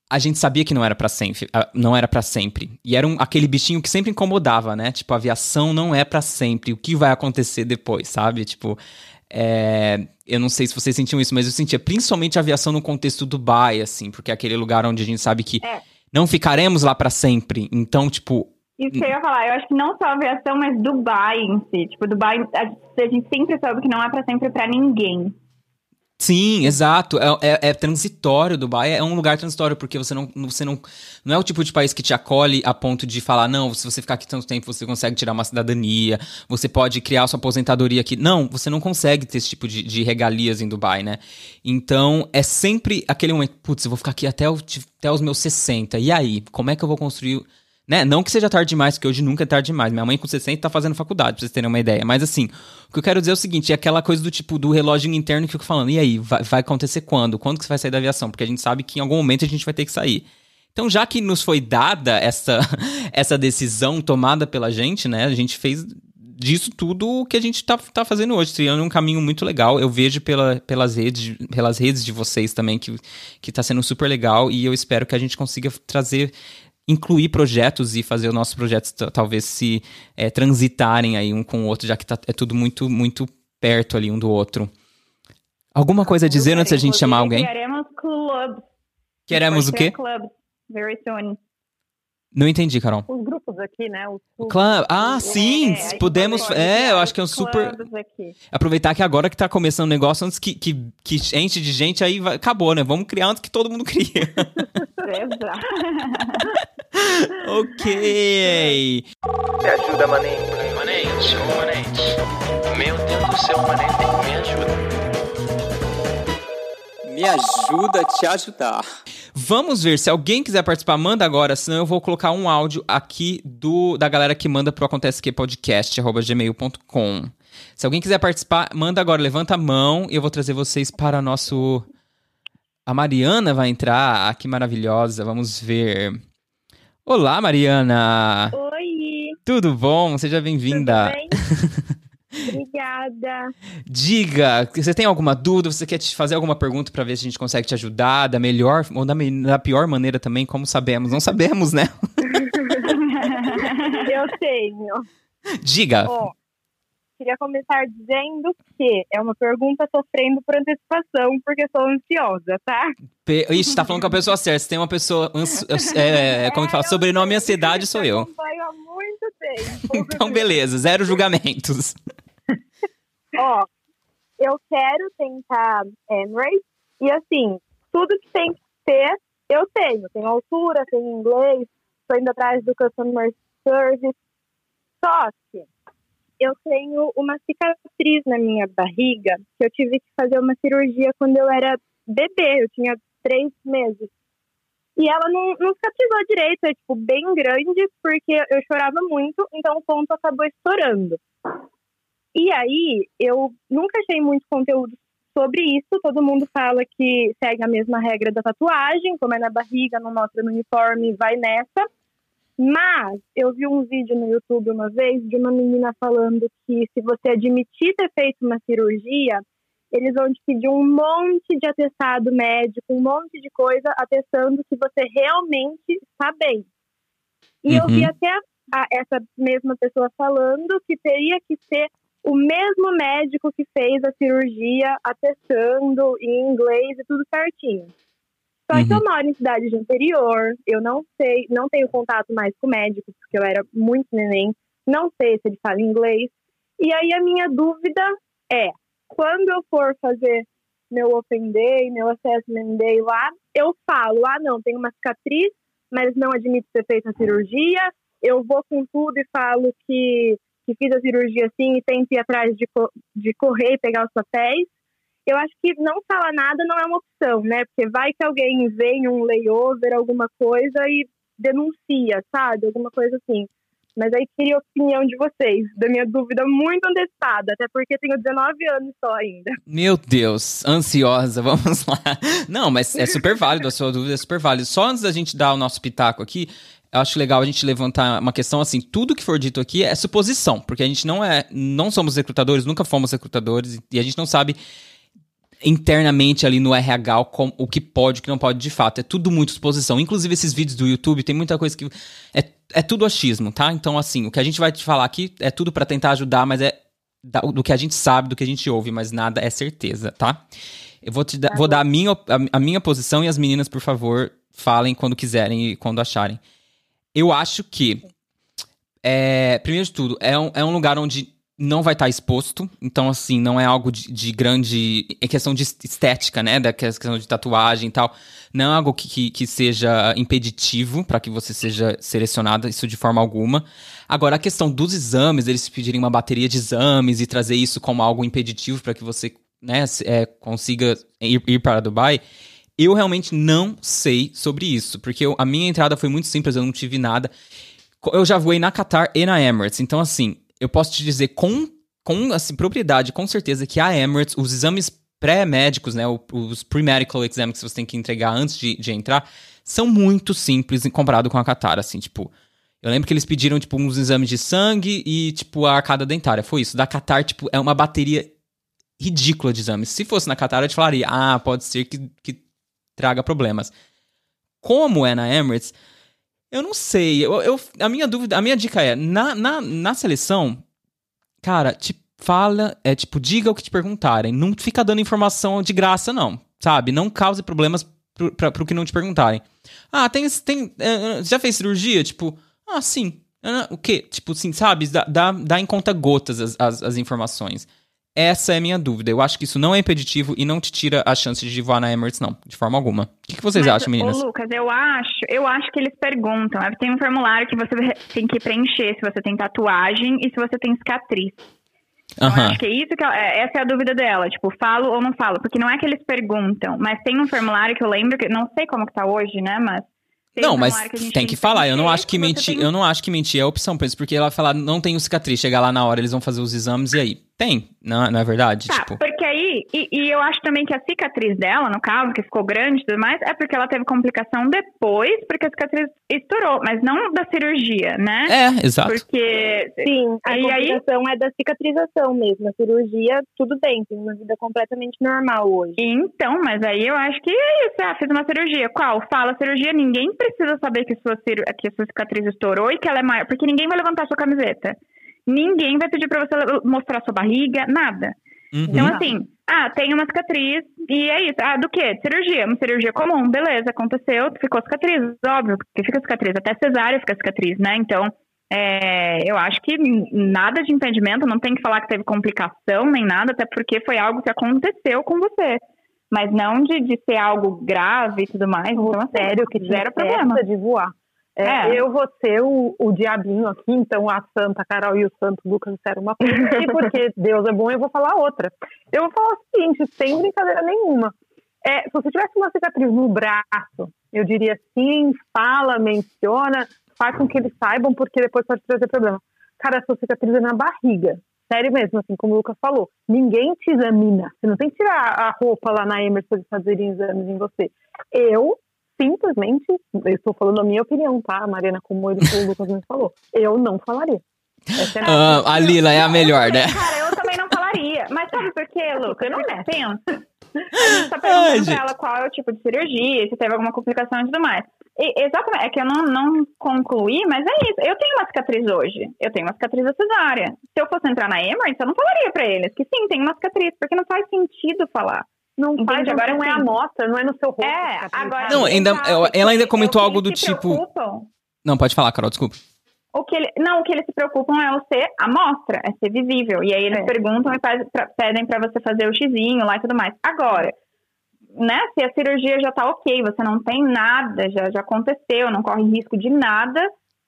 a gente sabia que não era para sempre, não era para sempre. E era um, aquele bichinho que sempre incomodava, né? Tipo, a aviação não é para sempre. O que vai acontecer depois, sabe? Tipo, é, eu não sei se vocês sentiam isso, mas eu sentia principalmente a aviação no contexto do Dubai, assim, porque é aquele lugar onde a gente sabe que é. não ficaremos lá para sempre. Então, tipo, isso que eu ia falar, eu acho que não só a aviação, mas Dubai em si. Tipo, Dubai, a, gente sempre sabe que não é para sempre para ninguém. Sim, exato. É, é, é, transitório. Dubai é um lugar transitório, porque você não, você não. Não é o tipo de país que te acolhe a ponto de falar, não, se você ficar aqui tanto tempo, você consegue tirar uma cidadania, você pode criar sua aposentadoria aqui. Não, você não consegue ter esse tipo de, de regalias em Dubai, né? Então, é sempre aquele momento, putz, eu vou ficar aqui até, o, até os meus 60. E aí? Como é que eu vou construir né? Não que seja tarde demais, porque hoje nunca é tarde demais. Minha mãe com 60 tá fazendo faculdade, pra vocês terem uma ideia. Mas assim, o que eu quero dizer é o seguinte: é aquela coisa do tipo do relógio interno que eu fico falando. E aí, vai, vai acontecer quando? Quando que você vai sair da aviação? Porque a gente sabe que em algum momento a gente vai ter que sair. Então, já que nos foi dada essa, essa decisão tomada pela gente, né? A gente fez disso tudo o que a gente tá, tá fazendo hoje, trilhando um caminho muito legal. Eu vejo pela, pelas, redes, pelas redes de vocês também que, que tá sendo super legal e eu espero que a gente consiga trazer incluir projetos e fazer os nossos projetos talvez se é, transitarem aí um com o outro, já que tá, é tudo muito, muito perto ali um do outro. Alguma coisa a dizer antes da gente chamar alguém? Queremos clubs. Queremos o quê? Very soon. Não entendi, Carol. Os grupos aqui, né? Os Club. Ah, os... sim! É, podemos. É, eu acho que é um super. Aproveitar que agora que tá começando o negócio, antes que, que, que enche de gente, aí vai... acabou, né? Vamos criar antes que todo mundo cria. Exato. ok. Me ajuda, Manente. Manente, ô Manente. Meu Deus do céu, Manente, me ajuda. Me ajuda a te ajudar. Vamos ver, se alguém quiser participar, manda agora, senão eu vou colocar um áudio aqui do da galera que manda pro Acontece Que Podcast, arroba gmail.com. Se alguém quiser participar, manda agora, levanta a mão e eu vou trazer vocês para nosso. A Mariana vai entrar, ah, que maravilhosa, vamos ver. Olá, Mariana! Oi! Tudo bom? Seja bem-vinda! Tudo bem? Obrigada. Diga, você tem alguma dúvida? Você quer te fazer alguma pergunta para ver se a gente consegue te ajudar da melhor ou da, da pior maneira também? Como sabemos? Não sabemos, né? Eu tenho. Diga. Queria começar dizendo que é uma pergunta sofrendo por antecipação, porque sou ansiosa, tá? Pe Ixi, tá falando com a pessoa certa. Se tem uma pessoa. É, é, como que fala? É, Sobrenome e ansiedade sou eu. Acompanho há muito tempo. então, beleza, zero julgamentos. Ó, eu quero tentar Emirates e assim, tudo que tem que ter, eu tenho. Tenho altura, tenho inglês, estou indo atrás do customer service. Só que eu tenho uma cicatriz na minha barriga que eu tive que fazer uma cirurgia quando eu era bebê, eu tinha três meses. E ela não, não cicatrizou direito, é tipo bem grande, porque eu chorava muito, então o ponto acabou estourando. E aí, eu nunca achei muito conteúdo sobre isso. Todo mundo fala que segue a mesma regra da tatuagem, como é na barriga, não mostra no uniforme, vai nessa. Mas eu vi um vídeo no YouTube uma vez de uma menina falando que se você admitir ter feito uma cirurgia, eles vão te pedir um monte de atestado médico, um monte de coisa atestando que você realmente está bem. E uhum. eu vi uhum. até a, essa mesma pessoa falando que teria que ser o mesmo médico que fez a cirurgia atestando em inglês e tudo certinho. Só uhum. que eu moro em cidade de interior, eu não sei, não tenho contato mais com o médico, porque eu era muito neném, não sei se ele fala inglês. E aí a minha dúvida é, quando eu for fazer meu Open Day, meu Assessment Day lá, eu falo, ah não, tem uma cicatriz, mas não admito ter feito a cirurgia, eu vou com tudo e falo que que fiz a cirurgia assim e tento ir atrás de, de correr e pegar os papéis, eu acho que não falar nada não é uma opção, né? Porque vai que alguém vem um layover, alguma coisa e denuncia, sabe? Alguma coisa assim. Mas aí queria a opinião de vocês, da minha dúvida muito antecipada, até porque tenho 19 anos só ainda. Meu Deus, ansiosa, vamos lá. Não, mas é super válido, a sua dúvida é super válida. Só antes da gente dar o nosso pitaco aqui, eu acho legal a gente levantar uma questão assim, tudo que for dito aqui é suposição, porque a gente não é, não somos recrutadores, nunca fomos recrutadores e a gente não sabe internamente ali no RH com, o que pode, o que não pode de fato. É tudo muito exposição. Inclusive, esses vídeos do YouTube tem muita coisa que. É, é tudo achismo, tá? Então, assim, o que a gente vai te falar aqui é tudo para tentar ajudar, mas é do que a gente sabe, do que a gente ouve, mas nada é certeza, tá? Eu vou, te da, vou dar a minha, a, a minha posição e as meninas, por favor, falem quando quiserem e quando acharem. Eu acho que, é, primeiro de tudo, é um, é um lugar onde não vai estar exposto, então assim, não é algo de, de, grande. É questão de estética, né? Da questão de tatuagem e tal. Não é algo que, que, que seja impeditivo para que você seja selecionada, isso de forma alguma. Agora, a questão dos exames, eles pedirem uma bateria de exames e trazer isso como algo impeditivo para que você né, é, consiga ir, ir para Dubai. Eu realmente não sei sobre isso, porque eu, a minha entrada foi muito simples, eu não tive nada. Eu já voei na Qatar e na Emirates, então assim, eu posso te dizer com, com assim, propriedade, com certeza, que a Emirates, os exames pré-médicos, né, os pre-medical exams que você tem que entregar antes de, de entrar, são muito simples comparado com a Qatar, assim, tipo... Eu lembro que eles pediram, tipo, uns exames de sangue e, tipo, a arcada dentária. Foi isso. Da Qatar, tipo, é uma bateria ridícula de exames. Se fosse na Qatar, eu te falaria, ah, pode ser que, que traga problemas. Como é na Emirates, eu não sei. Eu, eu, a minha dúvida, a minha dica é: na, na, na seleção, cara, te fala, é tipo, diga o que te perguntarem. Não fica dando informação de graça, não. Sabe? Não cause problemas pro, pra, pro que não te perguntarem. Ah, tem. tem é, já fez cirurgia? Tipo, ah, sim. o quê? Tipo, assim, sabe? Dá, dá, dá em conta gotas as, as, as informações. Essa é a minha dúvida. Eu acho que isso não é impeditivo e não te tira a chance de voar na Emirates, não, de forma alguma. O que, que vocês Mas, acham, meninas? Ô, Lucas, eu acho, eu acho que eles perguntam. Tem um formulário que você tem que preencher se você tem tatuagem e se você tem cicatriz. Então, Aham. acho que é isso que ela- é- essa é a dúvida dela, tipo, falo ou não falo, porque não é que eles perguntam, mas tem um formulário que eu lembro que não sei como que tá hoje, né, mas tem Não, mas que a gente tem que falar. Eu não acho que mentir, tem- eu não acho que mentir é opção pra isso, porque ela falar não tenho cicatriz, chegar lá na hora eles vão fazer os exames e aí tem, não, não é verdade? Tá, tipo, porque aí, e, e eu acho também que a cicatriz dela, no caso, que ficou grande e tudo mais, é porque ela teve complicação depois, porque a cicatriz estourou, mas não da cirurgia, né? é, exato. Porque Sim, a Aí- aí- complicação é da cicatrização mesmo. A cirurgia, tudo bem, tem uma vida completamente normal hoje. Então, mas aí eu acho que é isso. Ah, fiz uma cirurgia. Qual? Fala cirurgia. Ninguém precisa saber que sua, ciru- que a sua cicatriz estourou e que ela é maior. Porque ninguém vai levantar sua camiseta. Ninguém vai pedir pra você mostrar sua barriga, nada. Uhum. Então, assim, ah, tem uma cicatriz e é isso. Ah, do quê? Cirurgia. Uma cirurgia comum. Beleza, aconteceu, ficou cicatriz. Óbvio que fica cicatriz. Até cesárea fica cicatriz, né? Então, é, eu acho que nada de impedimento, não tem que falar que teve complicação nem nada, até porque foi algo que aconteceu com você. Mas não de, de ser algo grave e tudo mais. Então, assim, sério que zero problema. de voar. É, É. Eu vou ser o, o diabinho aqui, então a Santa Carol e o Santo Lucas disseram uma coisa, e porque Deus é bom, eu vou falar outra. Eu vou falar o seguinte, sem brincadeira nenhuma. É, se você tivesse uma cicatriz no braço, eu diria sim, fala, menciona, faz com que eles saibam, porque depois pode trazer problema. Cara, a sua cicatriz é na barriga. Sério mesmo, assim, como o Lucas falou. Ninguém te examina. Você não tem que tirar a roupa lá na Emerson para eles fazerem exames em você. Eu, simplesmente, eu estou falando a minha opinião, tá? A Mariana, como ele o Lucas me falou. Eu não falaria. Essa é Ah, a Lila é a melhor, né? Cara, eu também não falaria. Mas sabe por quê, Luca? Eu não penso. A gente tá perguntando Ai, pra ela qual é o tipo de cirurgia, se teve alguma complicação e tudo mais. E, exatamente, é que eu não, não concluí, mas é isso. Eu tenho uma cicatriz hoje. Eu tenho uma cicatriz da cesárea. Se eu fosse entrar na Emirates, eu não falaria pra eles que sim, tem uma cicatriz, porque não faz sentido falar. Não Entende? faz, Agora não é a amostra, não é no seu rosto. É, agora. Não, ainda- ela- ainda comentou algo do tipo- preocupam- Não, pode falar, Carol, desculpa. O que ele, não, o que eles se preocupam é o ser amostra, é ser visível. E aí eles É. perguntam e faz- pra- pedem pra você fazer o xizinho lá e tudo mais. Agora, né, se a cirurgia já tá ok, você não tem nada, já, já aconteceu, não corre risco de nada,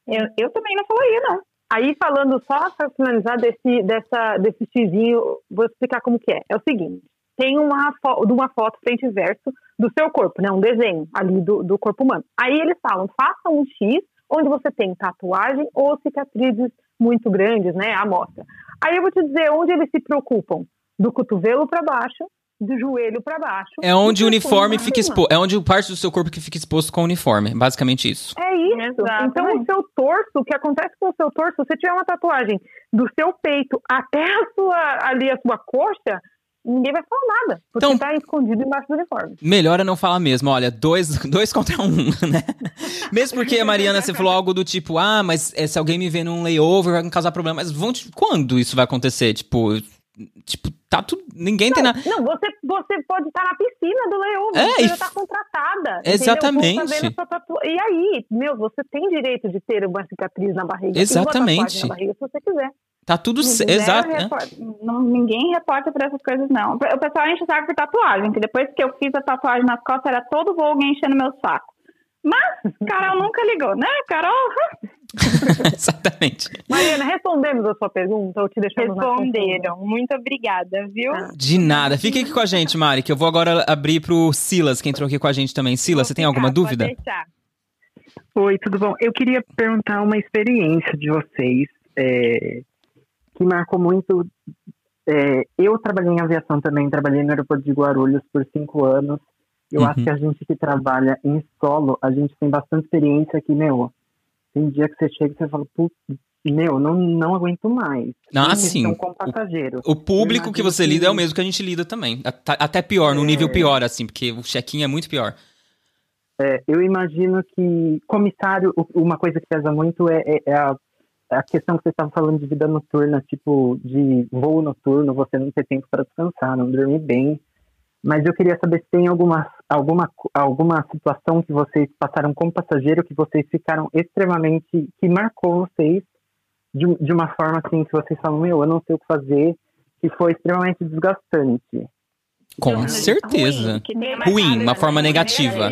eu, eu também não falaria, não. Aí, falando só para finalizar desse, dessa, desse xizinho, vou explicar como que é. É o seguinte, tem uma, uma foto frente e verso do seu corpo, né? Um desenho ali do, do corpo humano. Aí eles falam, faça um X onde você tem tatuagem ou cicatrizes muito grandes, né? A amostra. Aí eu vou te dizer onde eles se preocupam. Do cotovelo para baixo, do joelho para baixo. É onde o uniforme fica exposto. É onde parte do seu corpo que fica exposto com o uniforme. Basicamente isso. É isso. Exatamente. Então, o seu torso, o que acontece com o seu torso, se você tiver uma tatuagem do seu peito até a sua, ali a sua coxa, ninguém vai falar nada, porque Então- tá escondido embaixo do uniforme. Melhor é não falar mesmo. Olha, dois, dois contra um, né? Mesmo porque, Mariana, você falou algo do tipo, ah, mas eh, se alguém me vê num layover vai me causar problema. Mas vão, te- quando isso vai acontecer? Tipo, tipo tá tudo. Ninguém tem nada. Não, você, você pode estar na piscina do layover, É, você e já tá contratada. Exatamente. Tá sua tatua- E aí, meu, você tem direito de ter uma cicatriz na barriga. uma Exatamente. tatuagem Na barriga, se você quiser. Tá tudo. ce- Zero Exato. né? não- ninguém reporta por essas coisas, não. O pessoal enche o saco por tatuagem, que depois que eu fiz a tatuagem nas costas, era todo voo alguém enchendo meu saco. Mas Carol nunca ligou, né? Carol Exatamente. Mariana, respondemos a sua pergunta ou te deixamos na Responderam. Muito obrigada, viu? Ah. De nada. Fique aqui com a gente, Mari, que eu vou agora abrir pro Silas, que entrou aqui com a gente também. Silas, você tem alguma Vou dúvida? Oi, tudo bom? Eu queria perguntar uma experiência de vocês é, que marcou muito. é, eu trabalhei em aviação também, trabalhei no aeroporto de Guarulhos por cinco anos. Eu Uhum. acho que a gente que trabalha em solo, a gente tem bastante experiência que, meu, tem dia que você chega e você fala, putz, meu, não, não aguento mais. Ah, sim. passageiro. O público que você que- lida é o mesmo que a gente lida também. At- Até pior, no É. nível pior, assim, porque o check-in é muito pior. É, eu imagino que comissário, uma coisa que pesa muito é, é- é a, é a questão que você estava falando de vida noturna, tipo de voo noturno, você não ter tempo para descansar, não dormir bem. Mas eu queria saber se tem alguma, alguma, alguma situação que vocês passaram como passageiro que vocês ficaram extremamente, que marcou vocês de, de uma forma assim que vocês falam, meu, eu não sei o que fazer, que foi extremamente desgastante. Com Ruim, certeza. que tem Ruim, uma forma negativa.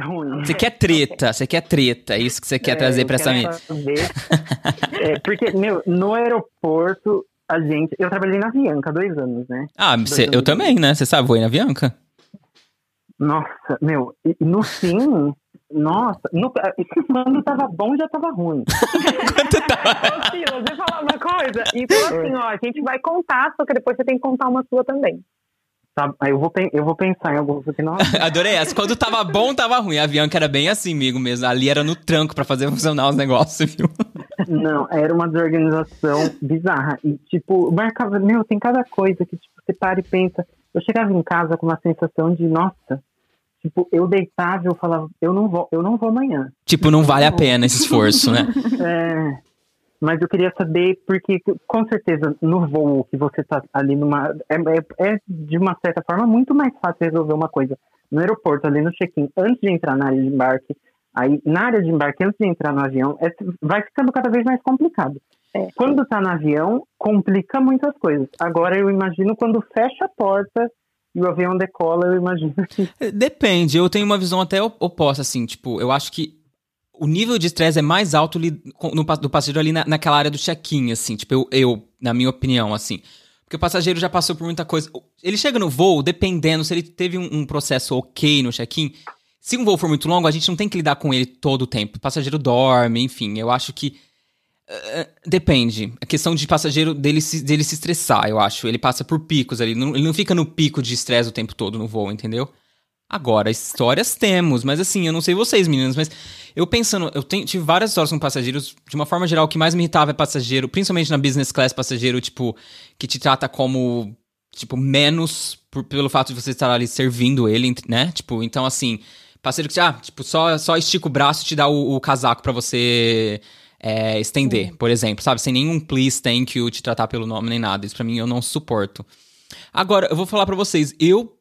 Ruim. Você quer treta, você quer treta, é isso que você quer É, trazer pra essa mesa. É, porque, meu, no aeroporto, a gente. Eu trabalhei na Avianca há dois anos, né? Ah, você- eu também, né? Você sabe, voei na Avianca. Nossa, meu, no fim. Nossa, no- quando tava bom já tava ruim. Ô, Silas, deixa eu falar uma coisa. Então, assim, ó, a gente vai contar, só que depois você tem que contar uma sua também. Tá, aí eu vou, eu vou pensar em alguns que nossa, Adorei essa. Quando tava bom, tava ruim. A Avianca era bem assim, amigo mesmo. Ali era no tranco pra fazer funcionar os negócios, viu? Não, era uma desorganização bizarra. E, tipo, marcava, meu, tem cada coisa que, tipo, você para e pensa. Eu chegava em casa com uma sensação de, nossa, tipo, eu deitava e eu falava, eu não vou, eu não vou amanhã. Tipo, não vale a pena esse esforço, né? É, mas eu queria saber, porque com certeza no voo que você tá ali numa. É, é, é, de uma certa forma muito mais fácil resolver uma coisa no aeroporto, ali no check-in, antes de entrar na área de embarque. Aí, na área de embarque, antes de entrar no avião, é- vai ficando cada vez mais complicado. É. Quando tá no avião, complica muitas coisas. Agora eu imagino quando fecha a porta e o avião decola, eu imagino que. Depende, eu tenho uma visão até op- oposta, assim, tipo, eu acho que o nível de estresse é mais alto no, do passageiro ali na, naquela área do check-in, assim, tipo, eu, eu, na minha opinião, assim. Porque o passageiro já passou por muita coisa. Ele chega no voo, dependendo, se ele teve um, um processo ok no check-in, se um voo for muito longo, a gente não tem que lidar com ele todo o tempo. O passageiro dorme, enfim, eu acho que. eh, depende. A questão de passageiro dele se, dele se estressar, eu acho. Ele passa por picos ali. não- ele não fica no pico de estresse o tempo todo no voo, entendeu? Agora, histórias temos, mas assim, eu não sei vocês, meninas, mas eu pensando, eu tenho- tive várias histórias com passageiros, de uma forma geral, o que mais me irritava é passageiro, principalmente na business class, passageiro, tipo, que te trata como, tipo, menos por- pelo fato de você estar ali servindo ele, né? Tipo, então assim, passageiro que, te- ah, tipo, só, só estica o braço e te dá o, o casaco pra você é, estender, por exemplo, sabe? Sem nenhum please, thank you, te tratar pelo nome nem nada. Isso pra mim eu não suporto. Agora, eu vou falar pra vocês, eu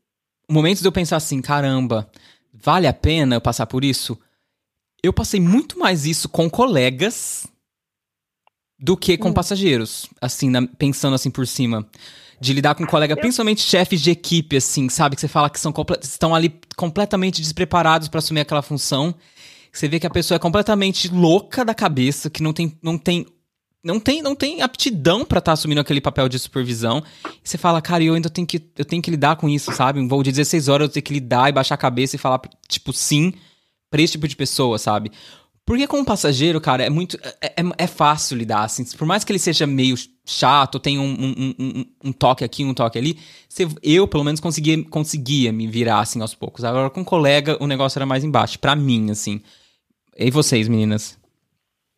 momentos de eu pensar assim, caramba, vale a pena eu passar por isso? Eu passei muito mais isso com colegas do que com passageiros, assim, na- pensando assim por cima. De lidar com colega, principalmente chefes de equipe, assim, sabe? Que você fala que são estão ali completamente despreparados pra assumir aquela função. Você vê que a pessoa é completamente louca da cabeça, que não tem, não tem, não tem, não tem aptidão pra estar assumindo aquele papel de supervisão. Você fala, cara, eu ainda tenho que, eu tenho que lidar com isso, sabe? Um voo de 16 horas eu tenho que lidar e baixar a cabeça e falar, tipo, sim pra esse tipo de pessoa, sabe? Porque com o passageiro, cara, é muito. É, é, é fácil lidar, assim. Por mais que ele seja meio chato, tenha um, um, um, um toque aqui, um toque ali, você- eu, pelo menos, conseguia, conseguia me virar, assim, aos poucos. Agora, com o colega, o negócio era mais embaixo, pra mim, assim. E vocês, meninas?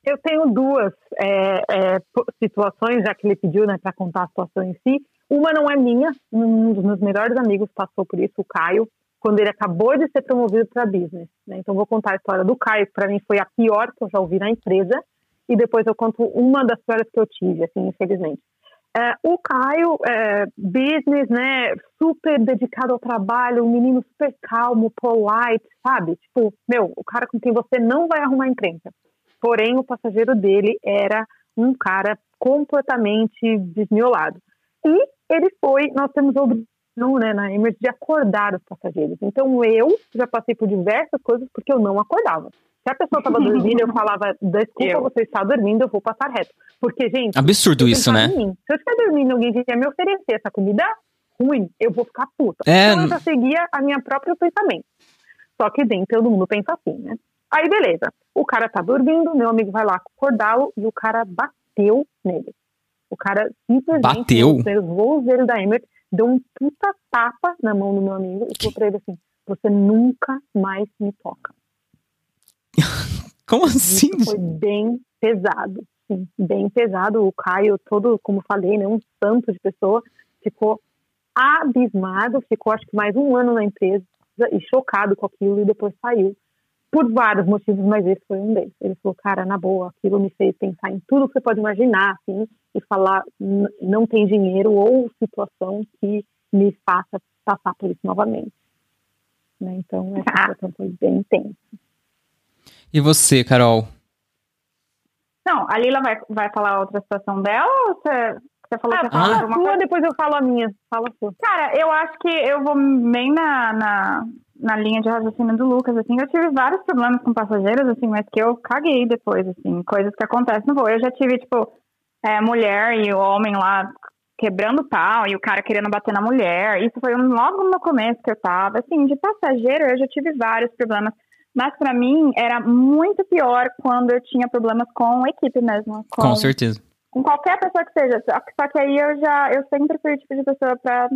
Eu tenho duas é, é, situações, já que ele pediu né, para contar a situação em si. Uma não é minha, um dos meus melhores amigos passou por isso, o Caio, quando ele acabou de ser promovido para business. né? Então, vou contar a história do Caio, que para mim foi a pior que eu já ouvi na empresa, e depois eu conto uma das piores que eu tive, assim, infelizmente. É, o Caio, é, business, né, super dedicado ao trabalho, um menino super calmo, polite, sabe? Tipo, meu, o cara com quem você não vai arrumar encrenca. Porém, o passageiro dele era um cara completamente desmiolado. E ele foi, nós temos a obrigação, né, na Emirates, de acordar os passageiros. Então, eu já passei por diversas coisas porque eu não acordava. Se a pessoa estava dormindo, eu falava, desculpa, Eu. você está dormindo, eu vou passar reto. Porque, gente, Absurdo isso, né? mim. Se eu estiver dormindo e alguém vier me oferecer essa comida ruim, eu vou ficar puta. É, Então eu já seguia a minha própria pensamento. Só que nem todo mundo pensa assim, né? Aí beleza. O cara tá dormindo, meu amigo vai lá acordá-lo e o cara bateu nele. O cara simplesmente Bateu? voos dele da Emirates deu um puta tapa na mão do meu amigo e falou pra ele assim: Você nunca mais me toca. Como assim? Isso foi bem pesado, sim, bem pesado. O Caio, todo, como falei, né, um santo de pessoa, ficou abismado, ficou acho que mais um ano na empresa e chocado com aquilo e depois saiu. Por vários motivos, mas esse foi um deles. Ele falou, cara, na boa, aquilo me fez pensar em tudo que você pode imaginar, assim, e falar, "N- não tem dinheiro ou situação que me faça passar por isso novamente. Né? Então, essa Ah. situação foi bem intensa. E você, Carol? Não, a Lila vai, vai falar outra situação dela ou você, você falou que ia falar Fala de a alguma sua, coisa? depois eu falo a minha. Fala a sua. Cara, eu acho que eu vou bem na, na, na linha de raciocínio do Lucas, assim. Eu tive vários problemas com passageiros, assim, mas que eu caguei depois, assim. Coisas que acontecem no voo. Eu já tive, tipo, é, mulher e o homem lá quebrando pau e o cara querendo bater na mulher. Isso foi um- logo no começo que eu tava. Assim, de passageiro eu já tive vários problemas. Mas pra mim era muito pior quando eu tinha problemas com equipe mesmo. Com, Com certeza. com qualquer pessoa que seja. Só que, só que aí eu já, eu sempre fui o tipo de pessoa pra,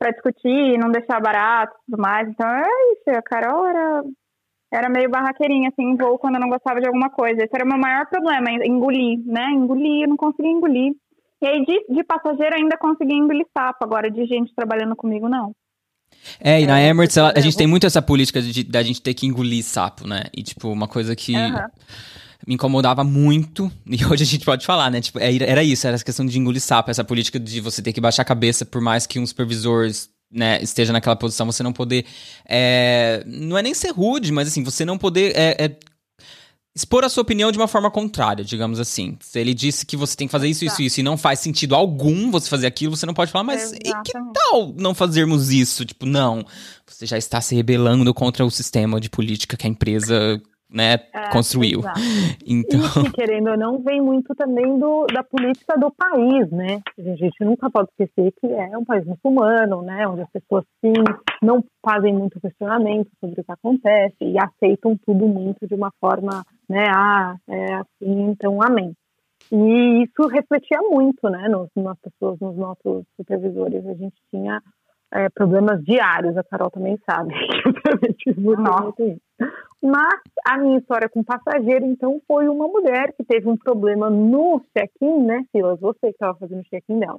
pra discutir, não deixar barato e tudo mais. Então é isso, a Carol era, era meio barraqueirinha, assim, em voo quando eu não gostava de alguma coisa. Esse era o meu maior problema, engolir, né? Engolir, eu não conseguia engolir. E aí de, de passageiro ainda consegui engolir sapo, agora de gente trabalhando comigo, não. É, e na É, Emirates ela- a gente tem muito essa política de, da gente ter que engolir sapo, né? E, tipo, uma coisa que Aham. Me incomodava muito, e hoje a gente pode falar, né? Tipo, é- era isso, era essa questão de engolir sapo, essa política de você ter que baixar a cabeça por mais que um supervisor né, esteja naquela posição, você não poder. é, não é nem ser rude, mas assim, você não poder. é, é, expor a sua opinião de uma forma contrária, digamos assim. Se ele disse que você tem que fazer isso, isso, isso, e não faz sentido algum você fazer aquilo, você não pode falar, mas e que tal não fazermos isso? Tipo, não. Você já está se rebelando contra o sistema de política que a empresa, né, É, construiu. exato. Então. E que, querendo ou não, vem muito também do, da política do país, né? A gente nunca pode esquecer que é um país muçulmano, né? Onde as pessoas, sim, não fazem muito questionamento sobre o que acontece e aceitam tudo muito de uma forma, né? Ah, é assim, então amém. E isso refletia muito, né? Nos, nas pessoas, nos nossos supervisores. A gente tinha é, problemas diários, a Carol também sabe. que Eu também tive muito, isso. Mas a minha história com passageiro, então, foi uma mulher que teve um problema no check-in, né, Silas? Você que estava fazendo o check-in dela.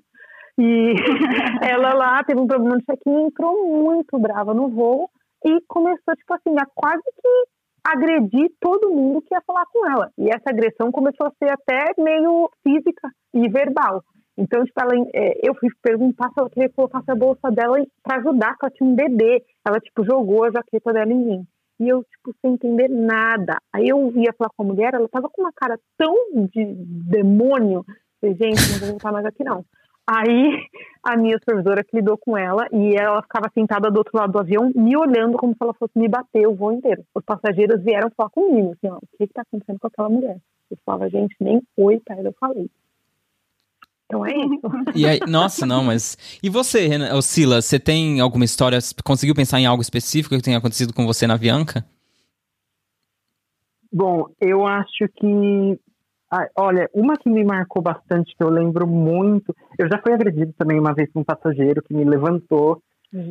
E ela lá teve um problema no check-in, entrou muito brava no voo e começou, tipo assim, a quase que agredir todo mundo que ia falar com ela. E essa agressão começou a ser até meio física e verbal. Então, tipo, ela, é, eu fui perguntar se ela queria que eu colocasse a bolsa dela para ajudar, que ela tinha um bebê. Ela, tipo, jogou a jaqueta dela em mim. E eu, tipo, sem entender nada. Aí eu ia falar com a mulher, ela tava com uma cara tão de demônio. Falei, gente, não vou voltar mais aqui, não. Aí a minha supervisora que lidou com ela e ela ficava sentada do outro lado do avião, me olhando como se ela fosse me bater o voo inteiro. Os passageiros vieram falar comigo, assim, ó, o que que tá acontecendo com aquela mulher? Eu falava, gente, nem oi ela eu falei. Então é isso. E aí, nossa, não, mas. E você, Renan, ô, Silas, você tem alguma história? Conseguiu pensar em algo específico que tenha acontecido com você na Avianca? Bom, eu acho que. ah, olha, uma que me marcou bastante, que eu lembro muito. Eu já fui agredido também uma vez por um passageiro que me levantou,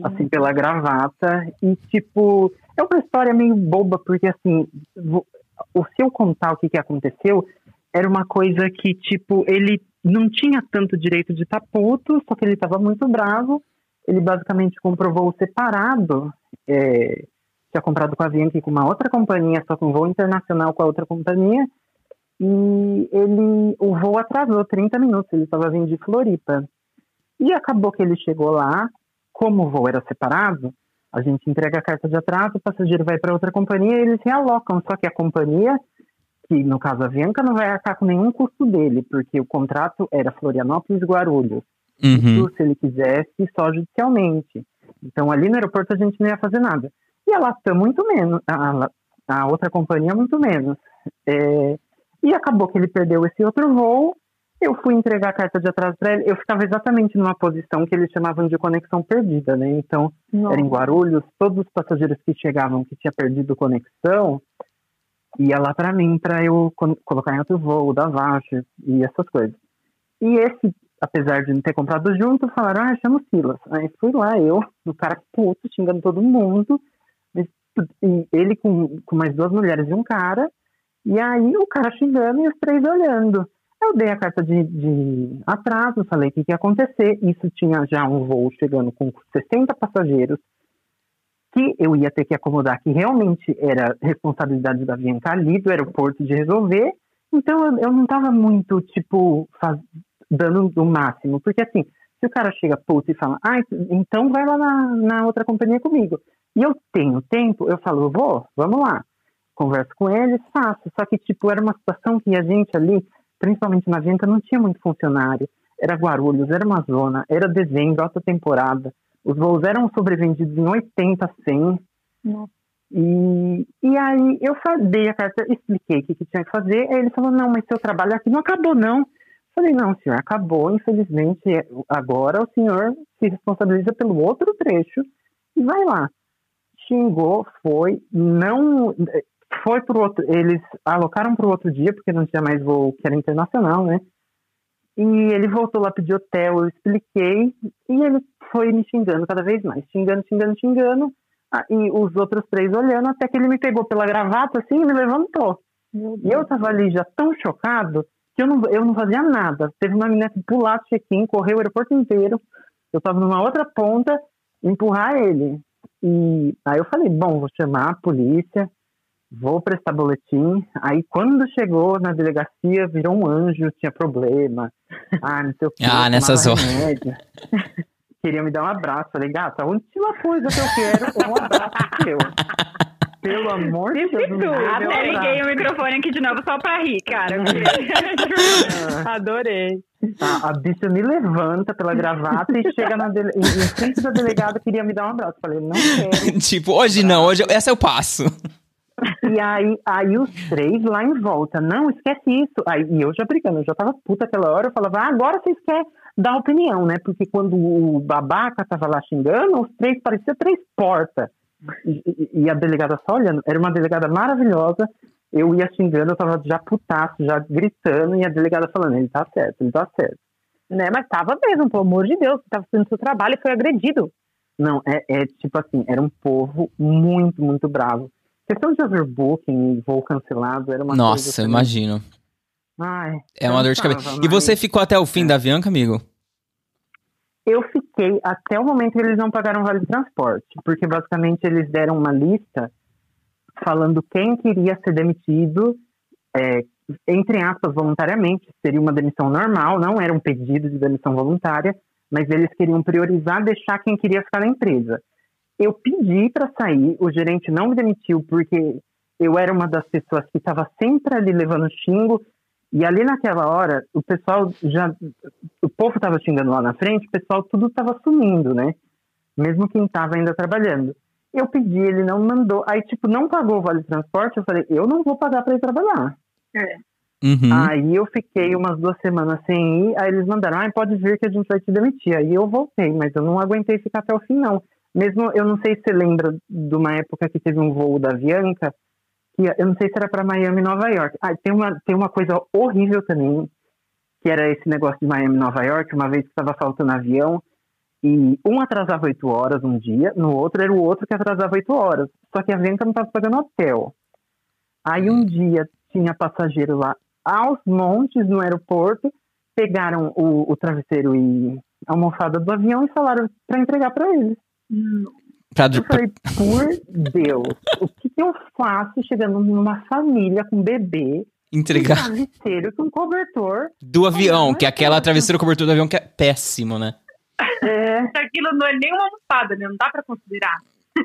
assim, pela gravata. E, tipo, é uma história meio boba, porque, assim, vo- o se eu contar o que, que aconteceu, era uma coisa que, tipo, ele não tinha tanto direito de estar puto, só que ele estava muito bravo. Ele basicamente comprou voo separado, é, tinha comprado com a Avianca com uma outra companhia, só com voo internacional com a outra companhia. E ele, o voo atrasou 30 minutos, ele estava vindo de Floripa. E acabou que ele chegou lá, como o voo era separado, a gente entrega a carta de atraso, o passageiro vai para outra companhia e eles realocam. Só que a companhia, que no caso a Avianca, não vai arcar com nenhum custo dele, porque o contrato era Florianópolis e Guarulhos. Uhum. Isso, se ele quisesse, só judicialmente. Então ali no aeroporto a gente não ia fazer nada. E a Latam muito menos, a, a outra companhia muito menos. É, e acabou que ele perdeu esse outro voo eu fui entregar a carta de atraso para ele, eu ficava exatamente numa posição que eles chamavam de conexão perdida, né? Então, Nossa. era em Guarulhos, todos os passageiros que chegavam que tinha perdido conexão, ia lá para mim para eu colocar em outro voo, da Vache e essas coisas. E esse, apesar de não ter comprado junto, falaram, ah, chama o Silas. Aí fui lá, eu, o cara puto, xingando todo mundo, e ele com, com mais duas mulheres e um cara, e aí o cara xingando e os três olhando. Eu dei a carta de, de atraso, falei o que, que ia acontecer. Isso tinha já um voo chegando com 60 passageiros, que eu ia ter que acomodar, que realmente era responsabilidade da Avianca ali, do aeroporto, de resolver. Então eu, não estava muito, tipo, faz, dando o máximo. Porque assim, se o cara chega puto e fala, ah, então vai lá na, na outra companhia comigo. E eu tenho tempo, eu falo, vou, vamos lá. Converso com eles, faço. Só que, tipo, era uma situação que a gente ali principalmente na Vinca, não tinha muito funcionário. Era Guarulhos, era uma zona, era dezembro, alta temporada. Os voos eram sobrevendidos em 80, 100. Nossa. E, e aí eu dei a carta, expliquei o que, que, tinha que fazer. Aí ele falou: Não, mas seu trabalho aqui não acabou, não. Falei: Não, senhor, acabou. Infelizmente, agora o senhor se responsabiliza pelo outro trecho e vai lá. Xingou, foi, não foi pro outro, eles alocaram para o outro dia, porque não tinha mais voo que era internacional, né? E ele voltou lá pedir hotel, eu expliquei, e ele foi me xingando cada vez mais, xingando, xingando, xingando, ah, e os outros três olhando, até que ele me pegou pela gravata assim e me levantou. E eu tava ali já tão chocado que eu não, eu não fazia nada. Teve uma menina que pular do check-in, correu o aeroporto inteiro, eu tava numa outra ponta, empurrar ele. E aí eu falei, bom, vou chamar a polícia, vou prestar boletim. Aí quando chegou na delegacia, virou um anjo, tinha problema. Ah, não sei o que. ah, nessa zona. Queria me dar um abraço. Falei, gata, a última coisa que eu quero é um abraço seu. Pelo amor de Deus. Até liguei o microfone aqui de novo só pra rir, cara. Adorei. A, a, bicha me levanta pela gravata e chega na dele... em, em frente da delegada queria me dar um abraço. Falei, não quero. tipo, hoje não, hoje essa eu passo. E aí, aí os três lá em volta, não, esquece isso. Aí, e eu já brigando, eu já tava puta aquela hora, eu falava, ah, agora vocês querem dar opinião, né? Porque quando o babaca tava lá xingando, os três pareciam três portas. E, e, a delegada só olhando, era uma delegada maravilhosa, eu ia xingando, eu tava já putaço, já gritando, e a delegada falando, ele tá certo, ele tá certo. Né, mas tava mesmo, pelo amor de Deus, tava fazendo seu trabalho e foi agredido. Não, é, é tipo assim, era um povo muito, muito bravo questão de overbooking, voo cancelado, era uma Nossa, coisa... Nossa, imagino. Ai, é uma dor de cabeça. Mas... E você ficou até o fim é. da Avianca, amigo? Eu fiquei até o momento que eles não pagaram vale transporte, porque basicamente eles deram uma lista falando quem queria ser demitido, é, entre aspas, voluntariamente, seria uma demissão normal, não era um pedido de demissão voluntária, mas eles queriam priorizar deixar quem queria ficar na empresa. Eu pedi para sair, o gerente não me demitiu porque eu era uma das pessoas que estava sempre ali levando xingo. E ali naquela hora, o pessoal já. O povo estava xingando lá na frente, o pessoal tudo estava sumindo, né? Mesmo quem estava ainda trabalhando. Eu pedi, ele não mandou. Aí, tipo, não pagou o vale transporte. Eu falei, eu não vou pagar para ir trabalhar. É. Uhum. Aí eu fiquei umas duas semanas sem ir. Aí eles mandaram, ah, pode vir que a gente vai te demitir. Aí eu voltei, mas eu não aguentei ficar até o fim, não. Mesmo, eu não sei se você lembra de uma época que teve um voo da Avianca, que eu não sei se era para Miami, Nova York. Ah, tem uma, tem uma coisa horrível também, que era esse negócio de Miami, Nova York, uma vez que estava faltando avião, e um atrasava oito horas um dia, no outro era o outro que atrasava oito horas. Só que a Avianca não estava pagando hotel. Aí um dia tinha passageiro lá aos montes no aeroporto, pegaram o, o travesseiro e a almofada do avião e falaram para entregar para eles. Pra, Eu falei, por Deus, o que, que eu faço chegando numa família com bebê, um entregar travesseiro com cobertor? do avião, não que é é aquela travesseira cobertura do avião que é péssimo, né? É, Aquilo não é nem uma almofada, né? Não dá pra considerar.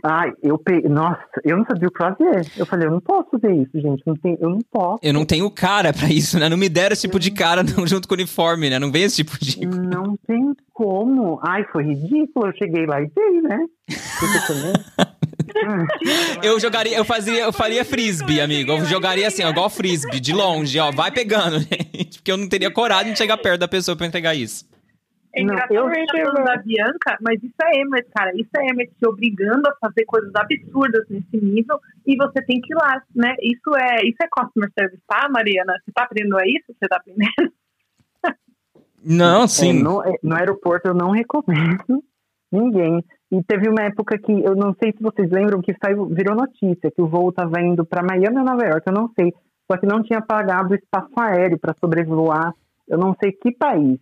Ai, eu peguei, nossa, eu não sabia o que fazer. Eu falei, eu não posso fazer isso, gente, não tem, eu não posso. Eu não tenho cara pra isso, né? Não me deram esse tipo de cara não, junto com o uniforme, né? Não vem esse tipo de. Não tem como. Ai, foi ridículo. Eu cheguei lá e dei, né? Também? Eu jogaria, eu fazia, eu faria frisbee, amigo. Eu jogaria assim, ó, igual frisbee, de longe, ó. Vai pegando, gente. Porque eu não teria coragem de chegar perto da pessoa pra entregar isso. É Não, eu- tá falando da Bianca, mas isso é Emmet, cara. Isso é Emmet te obrigando a fazer coisas absurdas nesse nível e você tem que ir lá, né? Isso é, isso é customer service, tá, Mariana? Você tá aprendendo a isso? Você tá aprendendo? Não, É, sim. no, é, no aeroporto eu não recomendo ninguém. E teve uma época que, eu não sei se vocês lembram, que saiu, virou notícia, que o voo estava indo para Miami ou Nova York, eu não sei. Só que não tinha pagado o espaço aéreo para sobrevoar, eu não sei que país.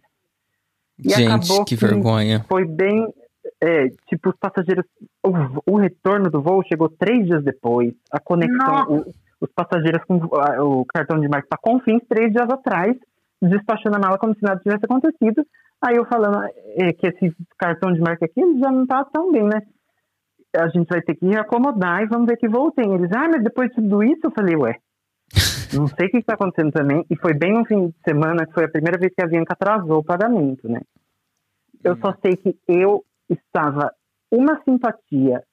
E Gente, acabou que que- vergonha. Foi bem, é, tipo, os passageiros, o, o retorno do voo chegou três dias depois, a conexão, o- os passageiros com a- o cartão de marca para Confins três dias atrás, despachando a mala como se nada tivesse acontecido. Aí eu falando é, que esse cartão de marca aqui ele já não tá tão bem, né? A gente vai ter que acomodar e vamos ver que voo tem. Eles, ah, mas depois de tudo isso, eu falei, ué, não sei o que está acontecendo também. E foi bem no fim de semana que foi a primeira vez que a Bianca atrasou o pagamento, né? Eu só sei que eu estava uma simpatia.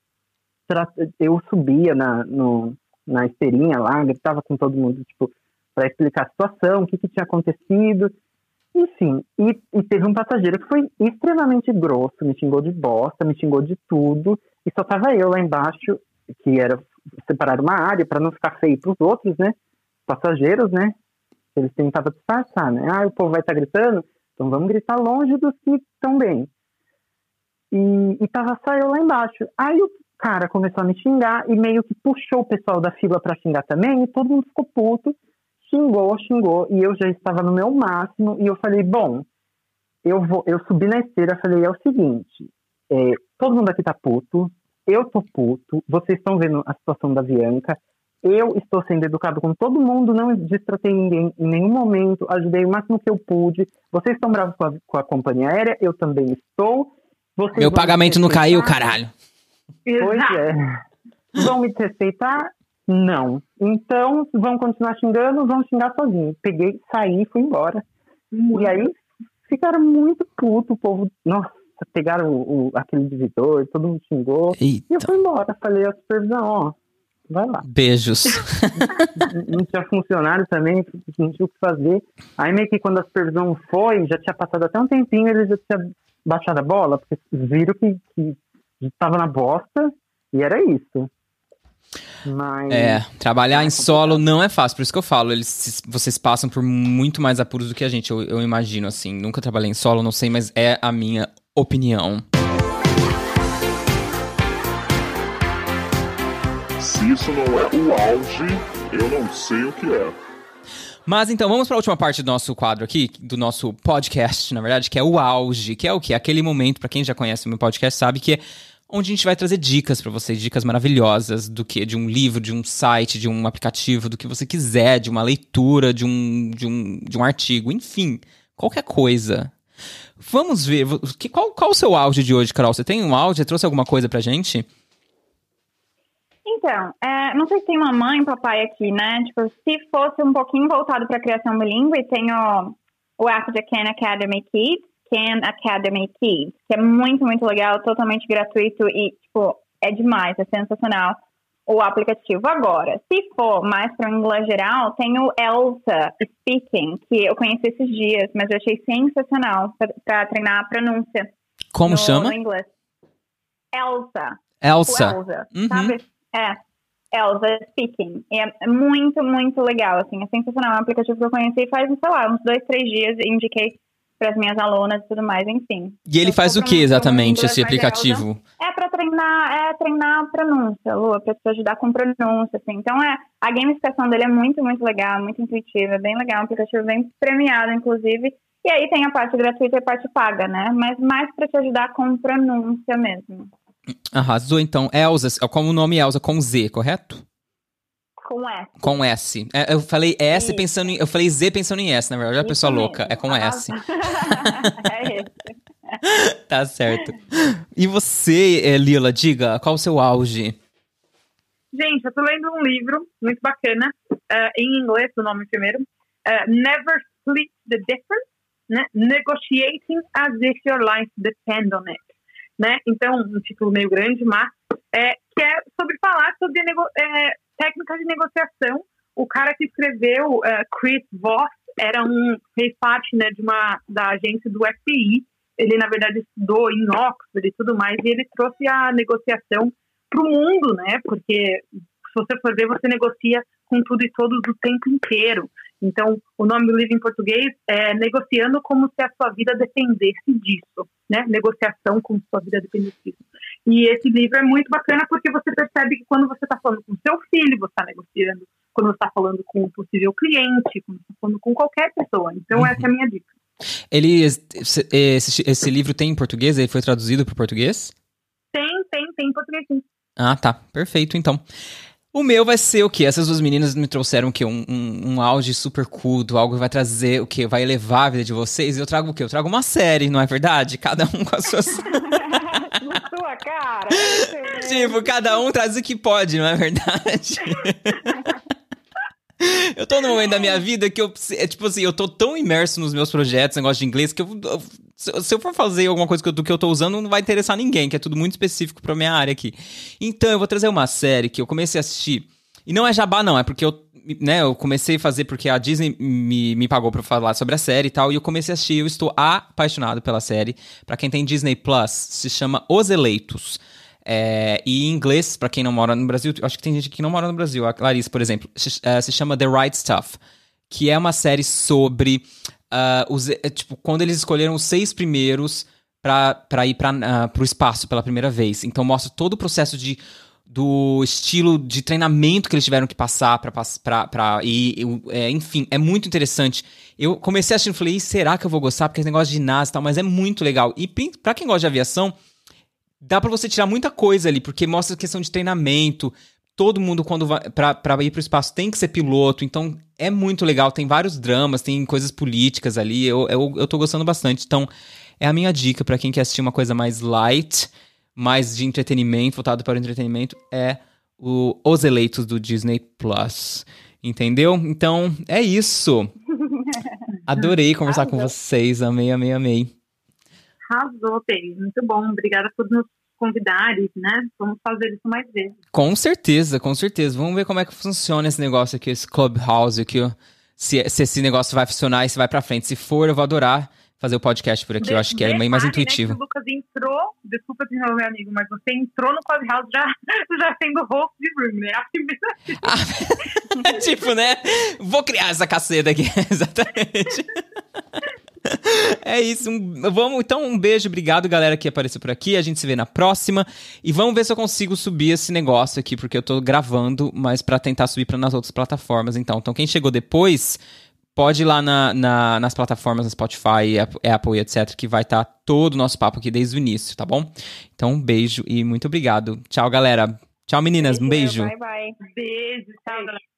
Eu subia na, no, na esteirinha lá, gritava com todo mundo, tipo, para explicar a situação, o que, que tinha acontecido. Enfim, e, e teve um passageiro que foi extremamente grosso, me xingou de bosta, me xingou de tudo, e só tava eu lá embaixo, que era separar uma área para não ficar feio para os outros, né? Passageiros, né? Eles tentavam disfarçar, né? Ah, o povo vai estar gritando, então vamos gritar longe dos que estão bem. E, e tava só eu lá embaixo. Aí o cara começou a me xingar e meio que puxou o pessoal da fila para xingar também, e todo mundo ficou puto, xingou, xingou, e eu já estava no meu máximo, e eu falei, bom, eu vou, eu subi na esteira, falei, é o seguinte, é, todo mundo aqui tá puto, eu tô puto, vocês estão vendo a situação da Bianca, eu estou sendo educado com todo mundo, não destratei ninguém em nenhum momento, ajudei o máximo que eu pude. Vocês estão bravos com a, com a companhia aérea, eu também estou. Vocês Meu pagamento me não caiu, caralho. Pois é. Vão me respeitar? Não. Então, vão continuar xingando, vão xingar sozinhos. Peguei, saí, fui embora. E aí, ficaram muito putos, o povo. Nossa, pegaram o, o- aquele divisor, todo mundo xingou. E eu Eita. fui embora. Falei à supervisão, ó, vai lá. Beijos. não tinha funcionário também, não tinha o que fazer. Aí meio que quando a supervisão foi, já tinha passado até um tempinho, eles já tinham baixado a bola, porque viram que, que estava na bosta e era isso. Mas É, trabalhar em solo não é fácil, por isso que eu falo, eles, vocês passam por muito mais apuros do que a gente, eu, eu imagino, assim. Nunca trabalhei em solo, não sei, mas é a minha opinião. Se isso não é o auge, eu não sei o que é. Mas então, vamos para a última parte do nosso quadro aqui, do nosso podcast, na verdade, que é o auge, que é o quê? Aquele momento, para quem já conhece o meu podcast, sabe que é onde a gente vai trazer dicas para vocês, dicas maravilhosas do que de um livro, de um site, de um aplicativo, do que você quiser, de uma leitura, de um de um, de um artigo, enfim, qualquer coisa. Vamos ver, que, qual, qual o seu auge de hoje, Carol? Você tem um auge? Você trouxe alguma coisa pra gente? Então, é, não sei se tem uma mãe, papai aqui, né? Tipo, se fosse um pouquinho voltado para criação bilíngue, tem o, o app da Khan Academy Kids, Khan Academy Kids, que é muito, muito legal, totalmente gratuito e, tipo, é demais, é sensacional o aplicativo. Agora, se for mais para o inglês geral, tem o Elsa Speaking, que eu conheci esses dias, mas eu achei sensacional para treinar a pronúncia Como no, chama? no inglês. Elsa. Elsa. Elsa, Uhum. sabe? É. Elsa Speaking. E é muito, muito legal, assim. É sensacional. É um aplicativo que eu conheci faz, sei lá, uns dois, três dias e indiquei para as minhas alunas e tudo mais, enfim. E ele Eu faz o que exatamente, esse aplicativo? É para treinar, é treinar a pronúncia, Lu, para te ajudar com pronúncia, assim. Então é, a gamificação dele é muito, muito legal, muito intuitiva, é bem legal, um aplicativo bem premiado, inclusive. E aí tem a parte gratuita e a parte paga, né? Mas mais para te ajudar com pronúncia mesmo. Arrasou, então. Elza, como o nome é Elza, com Z, correto? Com S. Com S. É, eu falei S Isso. pensando em. Eu falei Z pensando em S, na verdade. Olha a pessoa mesmo. louca. É com S. é esse. Tá certo. E você, eh, Lila, diga, qual o seu auge? Gente, eu tô lendo um livro muito bacana, eh, em inglês, o nome primeiro, eh, Never Split the Difference, né? Negotiating as if your life depends on it, né? Então, um título meio grande, mas é, que é sobre falar sobre nego- eh, técnicas de negociação. O cara que escreveu, eh, Chris Voss, era um fez parte, né, de uma da agência do FBI. Ele na verdade estudou em Oxford e tudo mais, e ele trouxe a negociação para o mundo, né? Porque se você for ver, você negocia com tudo e todos o tempo inteiro. Então, o nome do livro em português é Negociando como se a sua vida dependesse disso, né? Negociação como se a sua vida dependesse disso. E esse livro é muito bacana porque você percebe que quando você está falando com seu filho, você está negociando. Quando você está falando com um possível cliente, quando você está falando com qualquer pessoa. Então, essa é a minha dica. Ele. Esse, esse, esse livro tem em português? Ele foi traduzido para o português? Tem, tem, tem em português sim. Ah, tá. Perfeito, então. O meu vai ser o quê? Essas duas meninas me trouxeram o quê? Um, um, um auge super culto, algo que vai trazer o quê? Vai elevar a vida de vocês. E eu trago o quê? Eu trago uma série, não é verdade? Cada um com as suas. Na sua cara. tipo, cada um traz o que pode, não é verdade? Eu tô num momento da minha vida que eu, é, tipo assim, eu tô tão imerso nos meus projetos, negócio de inglês, que eu, eu- se eu- for fazer alguma coisa que eu, do que eu tô usando, não vai interessar ninguém, que é tudo muito específico pra minha área aqui. Então, eu vou trazer uma série que eu comecei a assistir, e não é jabá não, é porque eu, né, eu comecei a fazer porque a Disney me, me pagou pra falar sobre a série e tal, e eu comecei a assistir, eu estou apaixonado pela série. Pra quem tem Disney Plus, se chama Os Eleitos. É, e em inglês, pra quem não mora no Brasil, acho que tem gente que não mora no Brasil. A Clarice, por exemplo, se, é, se chama The Right Stuff, que é uma série sobre ah, os, é, tipo quando eles escolheram os seis primeiros pra ir pra, ah, pro espaço pela primeira vez. Então mostra todo o processo de do estilo de treinamento que eles tiveram que passar pra ir, é, enfim, é muito interessante. Eu comecei assistindo e falei, "Ih, será que eu vou gostar? Porque esse negócio de ginásio e tal, mas é muito legal. E pra quem gosta de aviação, dá pra você tirar muita coisa ali, porque mostra a questão de treinamento. Todo mundo, quando vai pra, pra ir pro espaço, tem que ser piloto. Então, é muito legal. Tem vários dramas, tem coisas políticas ali. Eu, eu, eu tô gostando bastante. Então, é a minha dica pra quem quer assistir uma coisa mais light, mais de entretenimento, voltado para o entretenimento, é o Os Eleitos do Disney Plus. Entendeu? Então, é isso. Adorei conversar com vocês. Amei, amei, amei. Arrasou, Pei. Muito bom. Obrigada por nos convidarem, né? Vamos fazer isso mais vezes. Com certeza, com certeza. Vamos ver como é que funciona esse negócio aqui, esse Clubhouse aqui, ó. Se, se esse negócio vai funcionar e se vai pra frente. Se for, eu vou adorar fazer o podcast por aqui. Eu acho que é bem mais né, intuitivo. que o Lucas entrou, desculpa te interromper, amigo, mas você entrou no Clubhouse já, já sendo host de room, né? A primeira vez. tipo, né? Vou criar essa caceta aqui. Exatamente. É isso. um- vamos, então, um beijo, obrigado, galera, que apareceu por aqui. A gente se vê na próxima. E vamos ver se eu consigo subir esse negócio aqui, porque eu tô gravando, mas pra tentar subir para nas outras plataformas. Então, então quem chegou depois, pode ir lá na, na- nas plataformas, no Spotify, Apple, Apple e etc., que vai estar todo o nosso papo aqui desde o início, tá bom? Então, um beijo e muito obrigado. Tchau, galera. Tchau, meninas. Um beijo. Bye, bye. Beijo, tchau, galera.